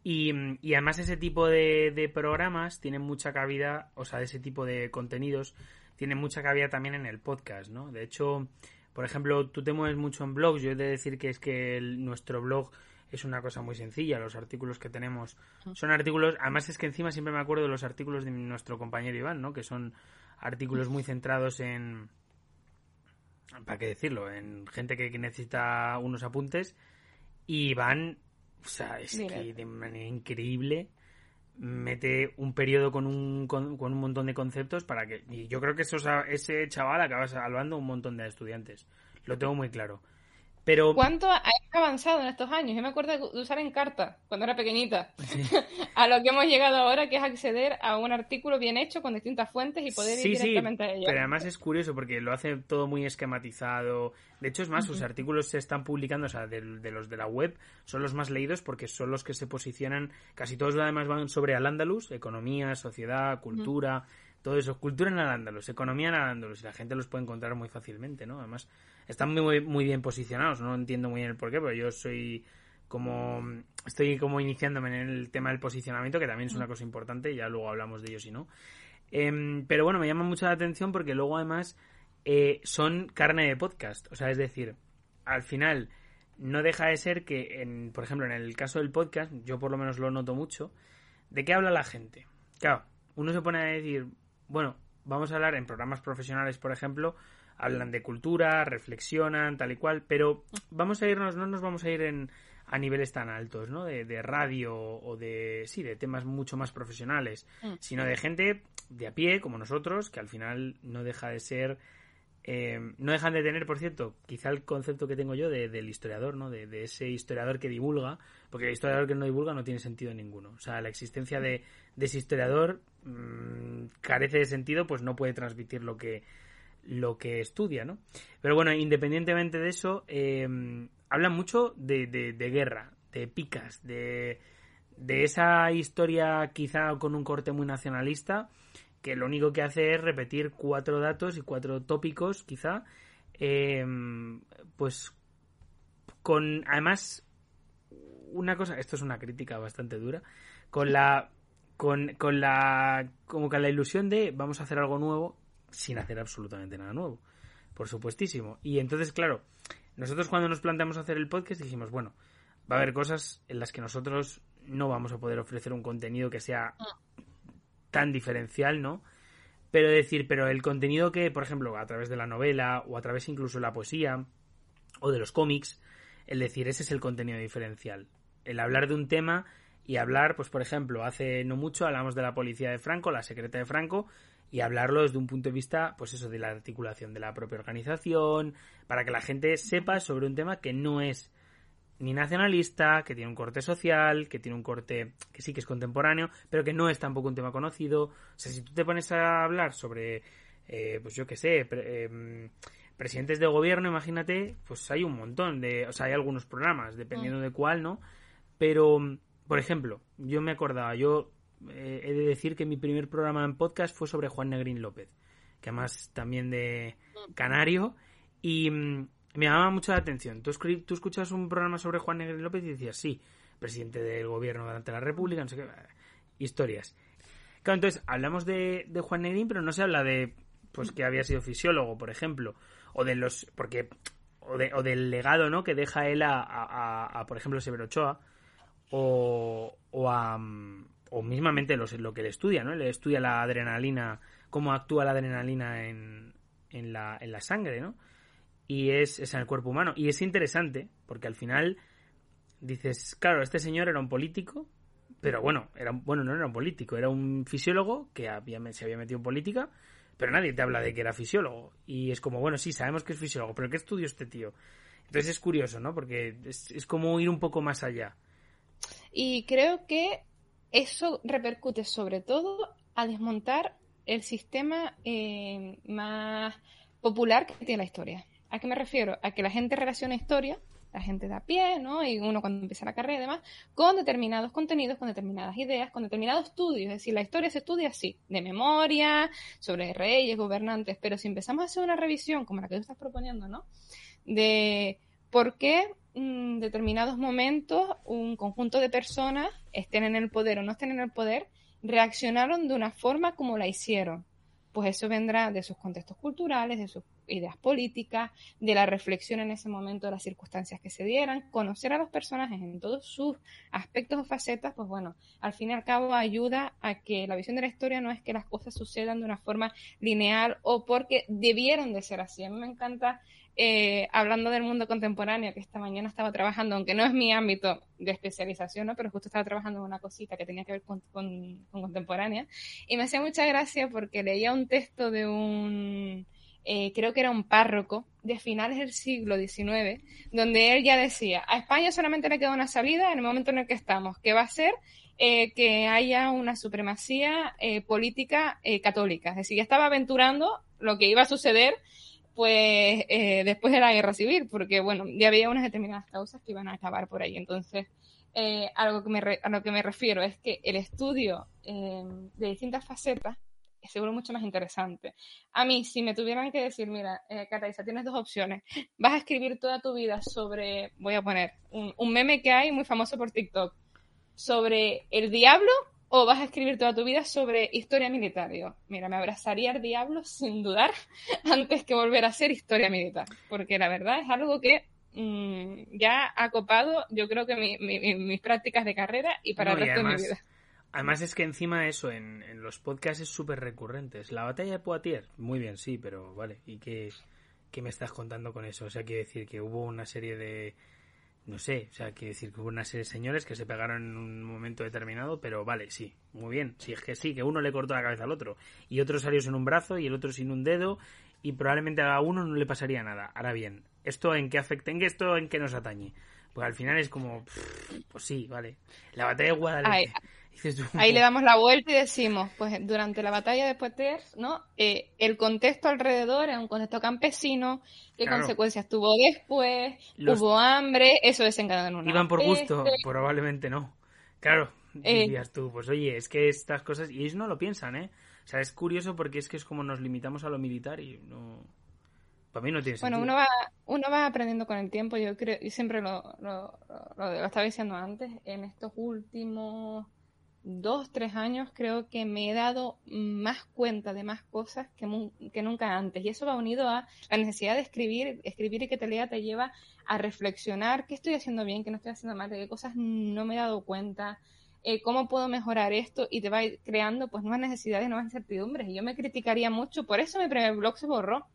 Y, y además ese tipo de, de, programas tienen mucha cabida, o sea, ese tipo de contenidos tienen mucha cabida también en el podcast, ¿no? De hecho, por ejemplo, tú te mueves mucho en blogs, yo he de decir que es que nuestro blog es una cosa muy sencilla, los artículos que tenemos son artículos, además es que encima siempre me acuerdo de los artículos de nuestro compañero Iván, ¿no? Que son artículos muy centrados en, ¿para qué decirlo? En gente que, necesita unos apuntes y van, o sea, es que de manera increíble mete un periodo con un, con, un montón de conceptos para que... Y yo creo que eso, ese chaval acaba salvando un montón de estudiantes. Lo tengo muy claro. Pero... ¿Cuánto ha avanzado en estos años? Yo me acuerdo de usar en carta cuando era pequeñita. a lo que hemos llegado ahora, que es acceder a un artículo bien hecho con distintas fuentes y poder ir directamente a ello. Pero además es curioso porque lo hace todo muy esquematizado. De hecho, es más, sus artículos se están publicando, o sea, de, los de la web, son los más leídos porque son los que se posicionan. Casi todos además van sobre Al-Ándalus, economía, sociedad, cultura. Todo eso, cultura en Al-Ándalus, economía en Al-Ándalus, y la gente los puede encontrar muy fácilmente, ¿no? Además, están muy, muy bien posicionados, no entiendo muy bien el porqué, pero yo soy como estoy como iniciándome en el tema del posicionamiento, que también es una cosa importante, ya luego hablamos de ello si no. Em, pero bueno, me llama mucho la atención porque luego además eh, son carne de podcast, o sea, es decir, al final no deja de ser que, en, por ejemplo, en el caso del podcast, yo por lo menos lo noto mucho, ¿de qué habla la gente? Claro, uno se pone a decir, bueno, vamos a hablar en programas profesionales, por ejemplo, hablan de cultura, reflexionan, tal y cual, pero vamos a irnos, no nos vamos a ir en, a niveles tan altos, ¿no? De, de radio o de, sí, de temas mucho más profesionales, mm. sino de gente de a pie, como nosotros, que al final no deja de ser, eh, no dejan de tener, por cierto, quizá el concepto que tengo yo de, del historiador, ¿no? De, ese historiador que divulga, porque el historiador que no divulga no tiene sentido ninguno. O sea, la existencia de, ese historiador mmm, carece de sentido, pues no puede transmitir lo que lo que estudia, ¿no? Pero bueno, independientemente de eso, eh, hablan mucho de, de, guerra, de picas, de, de esa historia quizá con un corte muy nacionalista, que lo único que hace es repetir cuatro datos y cuatro tópicos, quizá, eh, pues con, además, una cosa, esto es una crítica bastante dura, con la con, con la como con la ilusión de vamos a hacer algo nuevo sin hacer absolutamente nada nuevo. Por supuestísimo. Y entonces, claro, nosotros cuando nos planteamos hacer el podcast dijimos, bueno, va a haber cosas en las que nosotros no vamos a poder ofrecer un contenido que sea tan diferencial, ¿no? Pero decir, pero el contenido que, por ejemplo, a través de la novela o a través incluso de la poesía o de los cómics, el decir, ese es el contenido diferencial. El hablar de un tema y hablar, pues por ejemplo, hace no mucho hablamos de la policía de Franco, la secreta de Franco, y hablarlo desde un punto de vista, pues eso, de la articulación de la propia organización, para que la gente sepa sobre un tema que no es ni nacionalista, que tiene un corte social, que tiene un corte que sí que es contemporáneo, pero que no es tampoco un tema conocido. O sea, si tú te pones a hablar sobre, eh, pues yo qué sé, em, presidentes de gobierno, imagínate, pues hay un montón de, o sea, hay algunos programas, dependiendo mm. de cuál, ¿no? Pero, por ejemplo, yo me acordaba, yo eh, he de decir que mi primer programa en podcast fue sobre Juan Negrín López, que además también de Canario, y mm, me llamaba mucho la atención. Tú, escuchas un programa sobre Juan Negrín López y decías, sí, presidente del gobierno de la República, no sé qué, historias. Claro, entonces hablamos de, de Juan Negrín, pero no se habla de pues que había sido fisiólogo, por ejemplo, o de los porque o, de, o del legado, ¿no? Que deja él a, a, por ejemplo, Severo Ochoa o, o a o mismamente lo que le estudia, ¿no? Le estudia la adrenalina, cómo actúa la adrenalina en, en, la, en la sangre, ¿no? Y es, en el cuerpo humano. Y es interesante, porque al final dices, claro, este señor era un político, pero bueno, era bueno, no era un político, era un fisiólogo que había, se había metido en política, pero nadie te habla de que era fisiólogo. Y es como, bueno, sí, sabemos que es fisiólogo, pero ¿qué estudió este tío? Entonces es curioso, ¿no? Porque es, es como ir un poco más allá. Y creo que eso repercute sobre todo a desmontar el sistema eh, más popular que tiene la historia. ¿A qué me refiero? A que la gente relaciona historia la gente de a pie, ¿no? Y uno cuando empieza la carrera y demás, con determinados contenidos, con determinadas ideas, con determinados estudios. Es decir, la historia se estudia así, de memoria, sobre reyes, gobernantes, pero si empezamos a hacer una revisión, como la que tú estás proponiendo, ¿no? De por qué en mm, determinados momentos un conjunto de personas, estén en el poder o no estén en el poder, reaccionaron de una forma como la hicieron. Pues eso vendrá de sus contextos culturales, de sus ideas políticas, de la reflexión en ese momento de las circunstancias que se dieran, conocer a los personajes en todos sus aspectos o facetas, pues bueno, al fin y al cabo ayuda a que la visión de la historia no es que las cosas sucedan de una forma lineal o porque debieron de ser así. A mí me encanta eh, hablando del mundo contemporáneo, que esta mañana estaba trabajando, aunque no es mi ámbito de especialización, ¿no? pero justo estaba trabajando en una cosita que tenía que ver con, con contemporánea, y me hacía mucha gracia porque leía un texto de un eh, creo que era un párroco de finales del siglo XIX, donde él ya decía, a España solamente le queda una salida en el momento en el que estamos, que va a ser eh, que haya una supremacía eh, política católica. Es decir, ya estaba aventurando lo que iba a suceder pues después de la guerra civil, porque bueno, ya había unas determinadas causas que iban a acabar por ahí. Entonces, algo que me a lo que me refiero es que el estudio de distintas facetas seguro mucho más interesante. A mí, si me tuvieran que decir, mira, eh, tienes dos opciones. Vas a escribir toda tu vida sobre, voy a poner, un, meme que hay muy famoso por TikTok, sobre el diablo o vas a escribir toda tu vida sobre historia militar. Digo, mira, me abrazaría al diablo sin dudar antes que volver a hacer historia militar, porque la verdad es algo que mm, ya ha copado, yo creo que mis prácticas de carrera y para el resto de mi vida. Además es que encima eso en, los podcasts es súper recurrente. La batalla de Poitiers, muy bien, sí, pero vale. ¿Y qué, qué me estás contando con eso? O sea, quiere decir que hubo una serie de... No sé, o sea, quiere decir que hubo una serie de señores que se pegaron en un momento determinado, pero vale, sí, muy bien. Si es que sí, que uno le cortó la cabeza al otro. Y otro salió sin un brazo y el otro sin un dedo y probablemente a uno no le pasaría nada. Ahora bien, ¿esto en qué afecta? ¿En esto en qué nos atañe? Pues al final es como, pues sí, vale. La batalla de Guadalajara... Ahí le damos la vuelta y decimos, pues durante la batalla de Poitiers, ¿no? Eh, el contexto alrededor era un contexto campesino, qué consecuencias tuvo después, hubo hambre, eso desencadenó en una Iban por gusto, probablemente no. Claro, eh, dirías tú, pues oye, es que estas cosas, y ellos no lo piensan, ¿eh? O sea, es curioso porque es que es como nos limitamos a lo militar y no... Para mí no tiene sentido. Bueno, uno va, uno va aprendiendo con el tiempo, yo creo, y siempre lo, lo, lo estaba diciendo antes, en estos últimos dos, tres años creo que me he dado más cuenta de más cosas que, nunca antes. Y eso va unido a la necesidad de escribir, escribir y que te lea te lleva a reflexionar qué estoy haciendo bien, qué no estoy haciendo mal, de qué cosas no me he dado cuenta, eh, cómo puedo mejorar esto y te va creando pues nuevas necesidades, nuevas incertidumbres. Y yo me criticaría mucho, por eso mi primer blog se borró,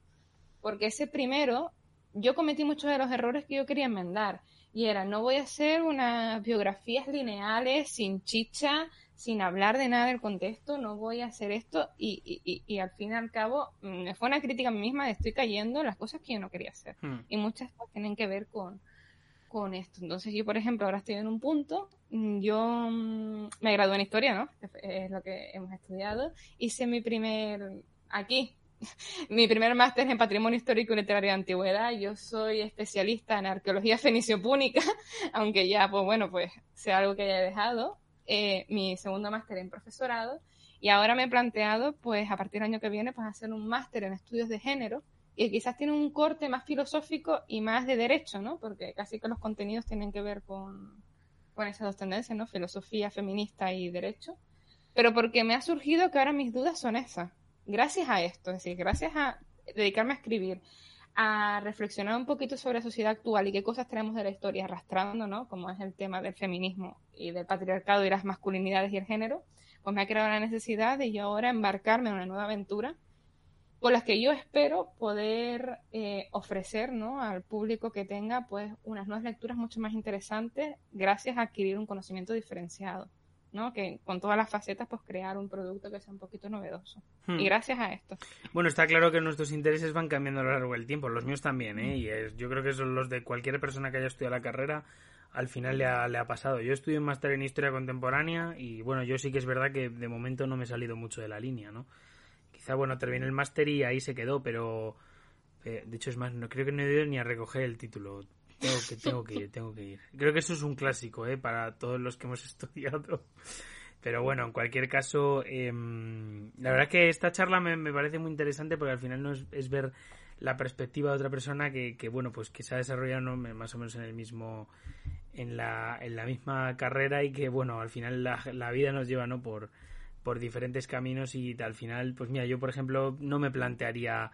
porque ese primero yo cometí muchos de los errores que yo quería enmendar y era, no voy a hacer unas biografías lineales sin chicha, sin hablar de nada del contexto, no voy a hacer esto y, y, y, al fin y al cabo mm, me fue una crítica a mí misma de estoy cayendo en las cosas que yo no quería hacer. Hmm. Y muchas cosas tienen que ver con, con esto. Entonces yo, por ejemplo, ahora estoy en un punto, mm, yo mm, me gradué en historia, ¿no? Es lo que hemos estudiado. Hice mi primer, aquí, mi primer máster en Patrimonio Histórico y Literario de Antigüedad. Yo soy especialista en arqueología fenicio-púnica, aunque ya, pues bueno, pues sea algo que haya dejado. Eh, mi segundo máster en profesorado. Y ahora me he planteado, pues a partir del año que viene, pues hacer un máster en estudios de género. Y quizás tiene un corte más filosófico y más de derecho, ¿no? Porque casi que los contenidos tienen que ver con, con esas dos tendencias, ¿no? Filosofía feminista y derecho. Pero porque me ha surgido que ahora mis dudas son esas gracias a esto, es decir, gracias a dedicarme a escribir, a reflexionar un poquito sobre la sociedad actual y qué cosas tenemos de la historia arrastrando, ¿no? Como es el tema del feminismo y del patriarcado y las masculinidades y el género, pues me ha creado la necesidad de yo ahora embarcarme en una nueva aventura con las que yo espero poder eh, ofrecer ¿no? al público que tenga pues unas nuevas lecturas mucho más interesantes gracias a adquirir un conocimiento diferenciado. ¿No? Que con todas las facetas, pues crear un producto que sea un poquito novedoso. Y hmm. gracias a esto. Bueno, está claro que nuestros intereses van cambiando a lo largo del tiempo, los míos también, ¿eh? Y yo creo que son los de cualquier persona que haya estudiado la carrera, al final le ha, le ha pasado. Yo estudié un máster en Historia Contemporánea y, bueno, yo sí que es verdad que de momento no me he salido mucho de la línea, ¿no? Quizá, bueno, terminé el máster y ahí se quedó, pero Eh, de hecho, es más, no creo que no he ido ni a recoger el título. Tengo que, tengo que ir, tengo que ir. Creo que eso es un clásico, ¿eh? Para todos los que hemos estudiado. Pero bueno, en cualquier caso, em, la verdad que esta charla me, me, parece muy interesante porque al final no es, es ver la perspectiva de otra persona que, que, bueno, pues que se ha desarrollado más o menos en el mismo, en la, en la misma carrera y que, bueno, al final la, la vida nos lleva, ¿no? Por, por diferentes caminos y al final, pues mira, yo por ejemplo no me plantearía,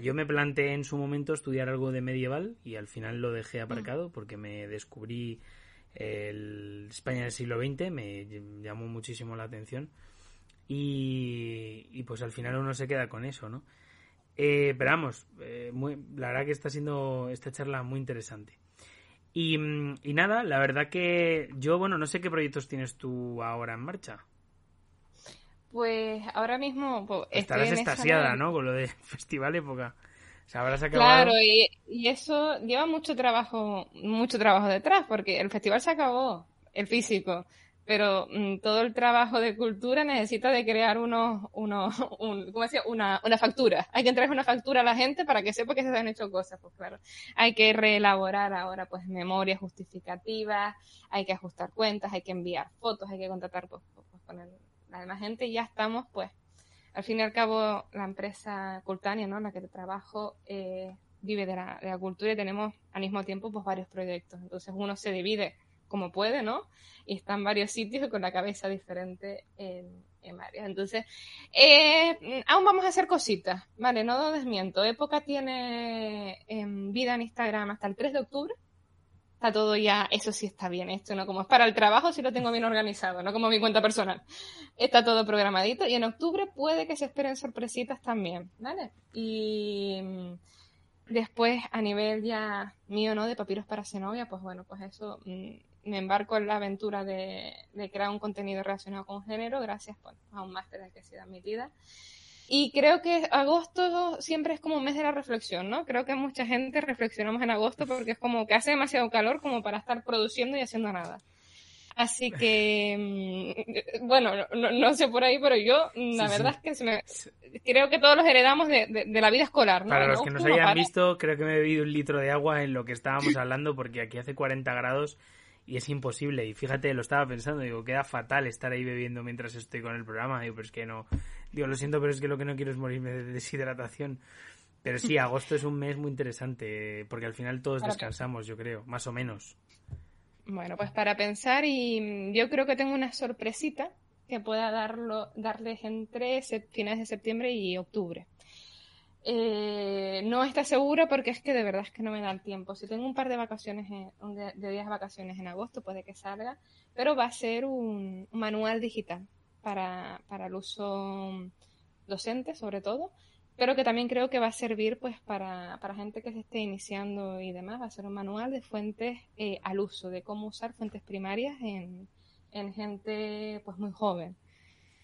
yo me planteé en su momento estudiar algo de medieval y al final lo dejé aparcado porque me descubrí el España del siglo XX, me llamó muchísimo la atención y, y pues al final uno se queda con eso, ¿no? Eh, pero vamos, eh, muy, la verdad que está siendo esta charla muy interesante. Y, y, nada, la verdad que yo, bueno, no sé qué proyectos tienes tú ahora en marcha. Pues ahora mismo... Pues, Estarás estasiada, esa... ¿no? Con lo de Festival Época. O sea, habrás acabado... Claro, y, y, eso lleva mucho trabajo, mucho trabajo detrás, porque el festival se acabó, el físico pero mm, todo el trabajo de cultura necesita de crear unos, unos un, ¿cómo decía? Una, una factura. Hay que entregar una factura a la gente para que sepa que se han hecho cosas, pues claro. Hay que reelaborar ahora pues memorias justificativas, hay que ajustar cuentas, hay que enviar fotos, hay que contratar pues, pues con el, la demás gente ya estamos pues, al fin y al cabo la empresa Cultania, ¿no? La que trabajo, eh, vive de la, cultura y tenemos al mismo tiempo pues varios proyectos. Entonces uno se divide como puede, ¿no? Y está en varios sitios con la cabeza diferente en, en. Entonces, eh, aún vamos a hacer cositas, ¿vale? No desmiento. Época tiene en vida en Instagram hasta el 3 de octubre. Está todo ya, eso sí está bien, esto no como es para el trabajo, sí lo tengo bien organizado, no como mi cuenta personal. Está todo programadito y en octubre puede que se esperen sorpresitas también, ¿vale? Y después a nivel ya mío, ¿no? De papiros para Zenobia, pues bueno, pues eso me embarco en la aventura de, crear un contenido relacionado con género, gracias pues, a un máster que ha sido admitida. Y creo que agosto siempre es como un mes de la reflexión, ¿no? Creo que mucha gente reflexionamos en agosto porque es como que hace demasiado calor como para estar produciendo y haciendo nada. Así que, bueno, no, no sé por ahí, pero yo, la sí, verdad sí. es que se me, creo que todos los heredamos de, de, de la vida escolar, ¿no? Para los que nos hayan para. visto, creo que me he bebido un litro de agua en lo que estábamos hablando porque aquí hace 40 grados y es imposible. Y fíjate, lo estaba pensando, digo, queda fatal estar ahí bebiendo mientras estoy con el programa. Digo, pero es que no, digo, lo siento, pero es que lo que no quiero es morirme de deshidratación. Pero sí, agosto es un mes muy interesante, porque al final todos descansamos, yo creo, más o menos. Bueno, pues para pensar, y yo creo que tengo una sorpresita que pueda darlo, darles entre finales de septiembre y octubre. Eh, no está segura porque es que de verdad es que no me da el tiempo. Si tengo un par de vacaciones, en, de, días de vacaciones en agosto, puede que salga, pero va a ser un, un manual digital para, para el uso docente, sobre todo, pero que también creo que va a servir pues para, para gente que se esté iniciando y demás. Va a ser un manual de fuentes eh, al uso, de cómo usar fuentes primarias en, en gente pues muy joven.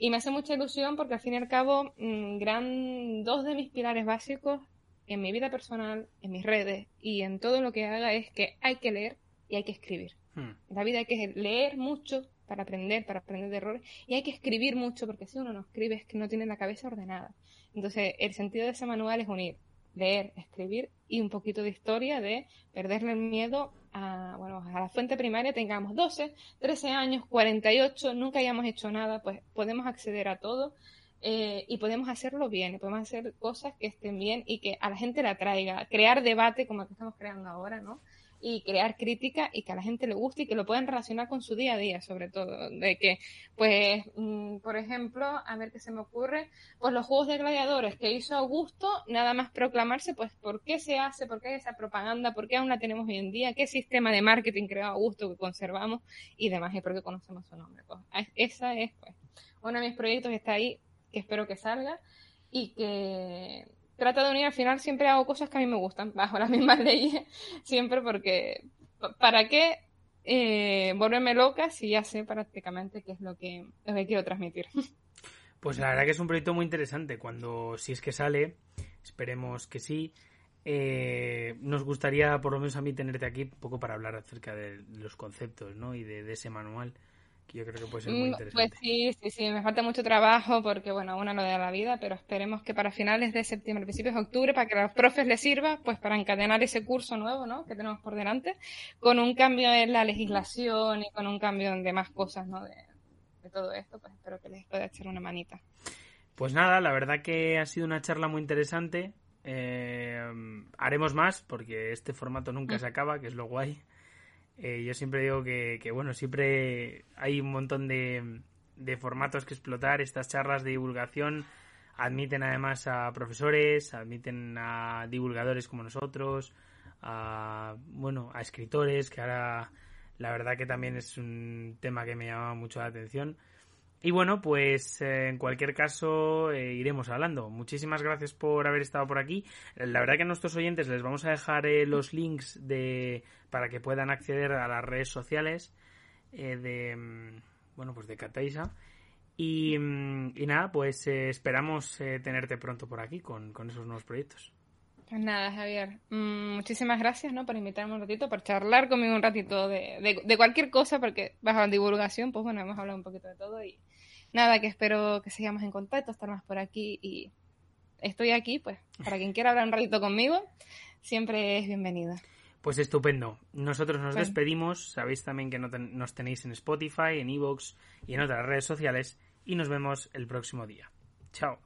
Y me hace mucha ilusión porque al fin y al cabo, mmm, gran, dos de mis pilares básicos en mi vida personal, en mis redes y en todo lo que haga es que hay que leer y hay que escribir. Hmm. En la vida hay que leer mucho para aprender, para aprender de errores y hay que escribir mucho porque si uno no escribe es que no tiene la cabeza ordenada. Entonces, el sentido de ese manual es unir leer, escribir y un poquito de historia de perderle el miedo a, bueno, a la fuente primaria, tengamos 12, 13 años, 48, nunca hayamos hecho nada, pues podemos acceder a todo eh, y podemos hacerlo bien, podemos hacer cosas que estén bien y que a la gente la traiga, crear debate como el que estamos creando ahora, ¿no? Y crear crítica y que a la gente le guste y que lo puedan relacionar con su día a día, sobre todo. De que, pues, mmm, por ejemplo, a ver qué se me ocurre, pues los juegos de gladiadores que hizo Augusto, nada más proclamarse, pues, ¿por qué se hace? ¿Por qué hay esa propaganda? ¿Por qué aún la tenemos hoy en día? ¿Qué sistema de marketing creó Augusto que conservamos? Y demás, y por qué conocemos su nombre. Pues, esa es, pues, uno de mis proyectos que está ahí, que espero que salga y que trata de unir al final siempre hago cosas que a mí me gustan bajo las mismas leyes siempre porque para qué eh, volverme loca si ya sé prácticamente qué es lo que, lo quiero transmitir pues la verdad que es un proyecto muy interesante. Cuando si es que sale esperemos que sí. Eh, nos gustaría por lo menos a mí tenerte aquí un poco para hablar acerca de los conceptos ¿no? y de ese manual yo creo que puede ser muy Mm, interesante. Pues sí, sí, sí, me falta mucho trabajo porque, bueno, aún no da la vida, pero esperemos que para finales de septiembre, principios de octubre, para que a los profes les sirva, pues para encadenar ese curso nuevo, ¿no? Que tenemos por delante, con un cambio en la legislación y con un cambio en demás cosas, ¿no? De, de todo esto, pues espero que les pueda echar una manita. Pues nada, la verdad que ha sido una charla muy interesante. Eh, haremos más porque este formato nunca Mm. se acaba, que es lo guay. Eh, yo siempre digo que, bueno, siempre hay un montón de, de formatos que explotar. Estas charlas de divulgación admiten además a profesores, admiten a divulgadores como nosotros, a, bueno, a escritores, que ahora la verdad que también es un tema que me llama mucho la atención. Y bueno, pues eh, en cualquier caso eh, iremos hablando. Muchísimas gracias por haber estado por aquí. La verdad que a nuestros oyentes les vamos a dejar eh, los links de para que puedan acceder a las redes sociales de mm, bueno pues de Cataisa. Y, mm, y nada, pues esperamos tenerte pronto por aquí con, con esos nuevos proyectos. Pues nada, Javier, mm, muchísimas gracias, ¿no? Por invitarme un ratito, por charlar conmigo un ratito de, de, de cualquier cosa, porque bajo la divulgación, pues bueno, hemos hablado un poquito de todo y nada, que espero que sigamos en contacto, estar más por aquí y estoy aquí, pues, para quien quiera hablar un ratito conmigo, siempre es bienvenida. Pues estupendo. Nosotros nos Bueno. despedimos. Sabéis también que no ten- nos tenéis en Spotify, en Evox y en otras redes sociales. Y nos vemos el próximo día. Chao.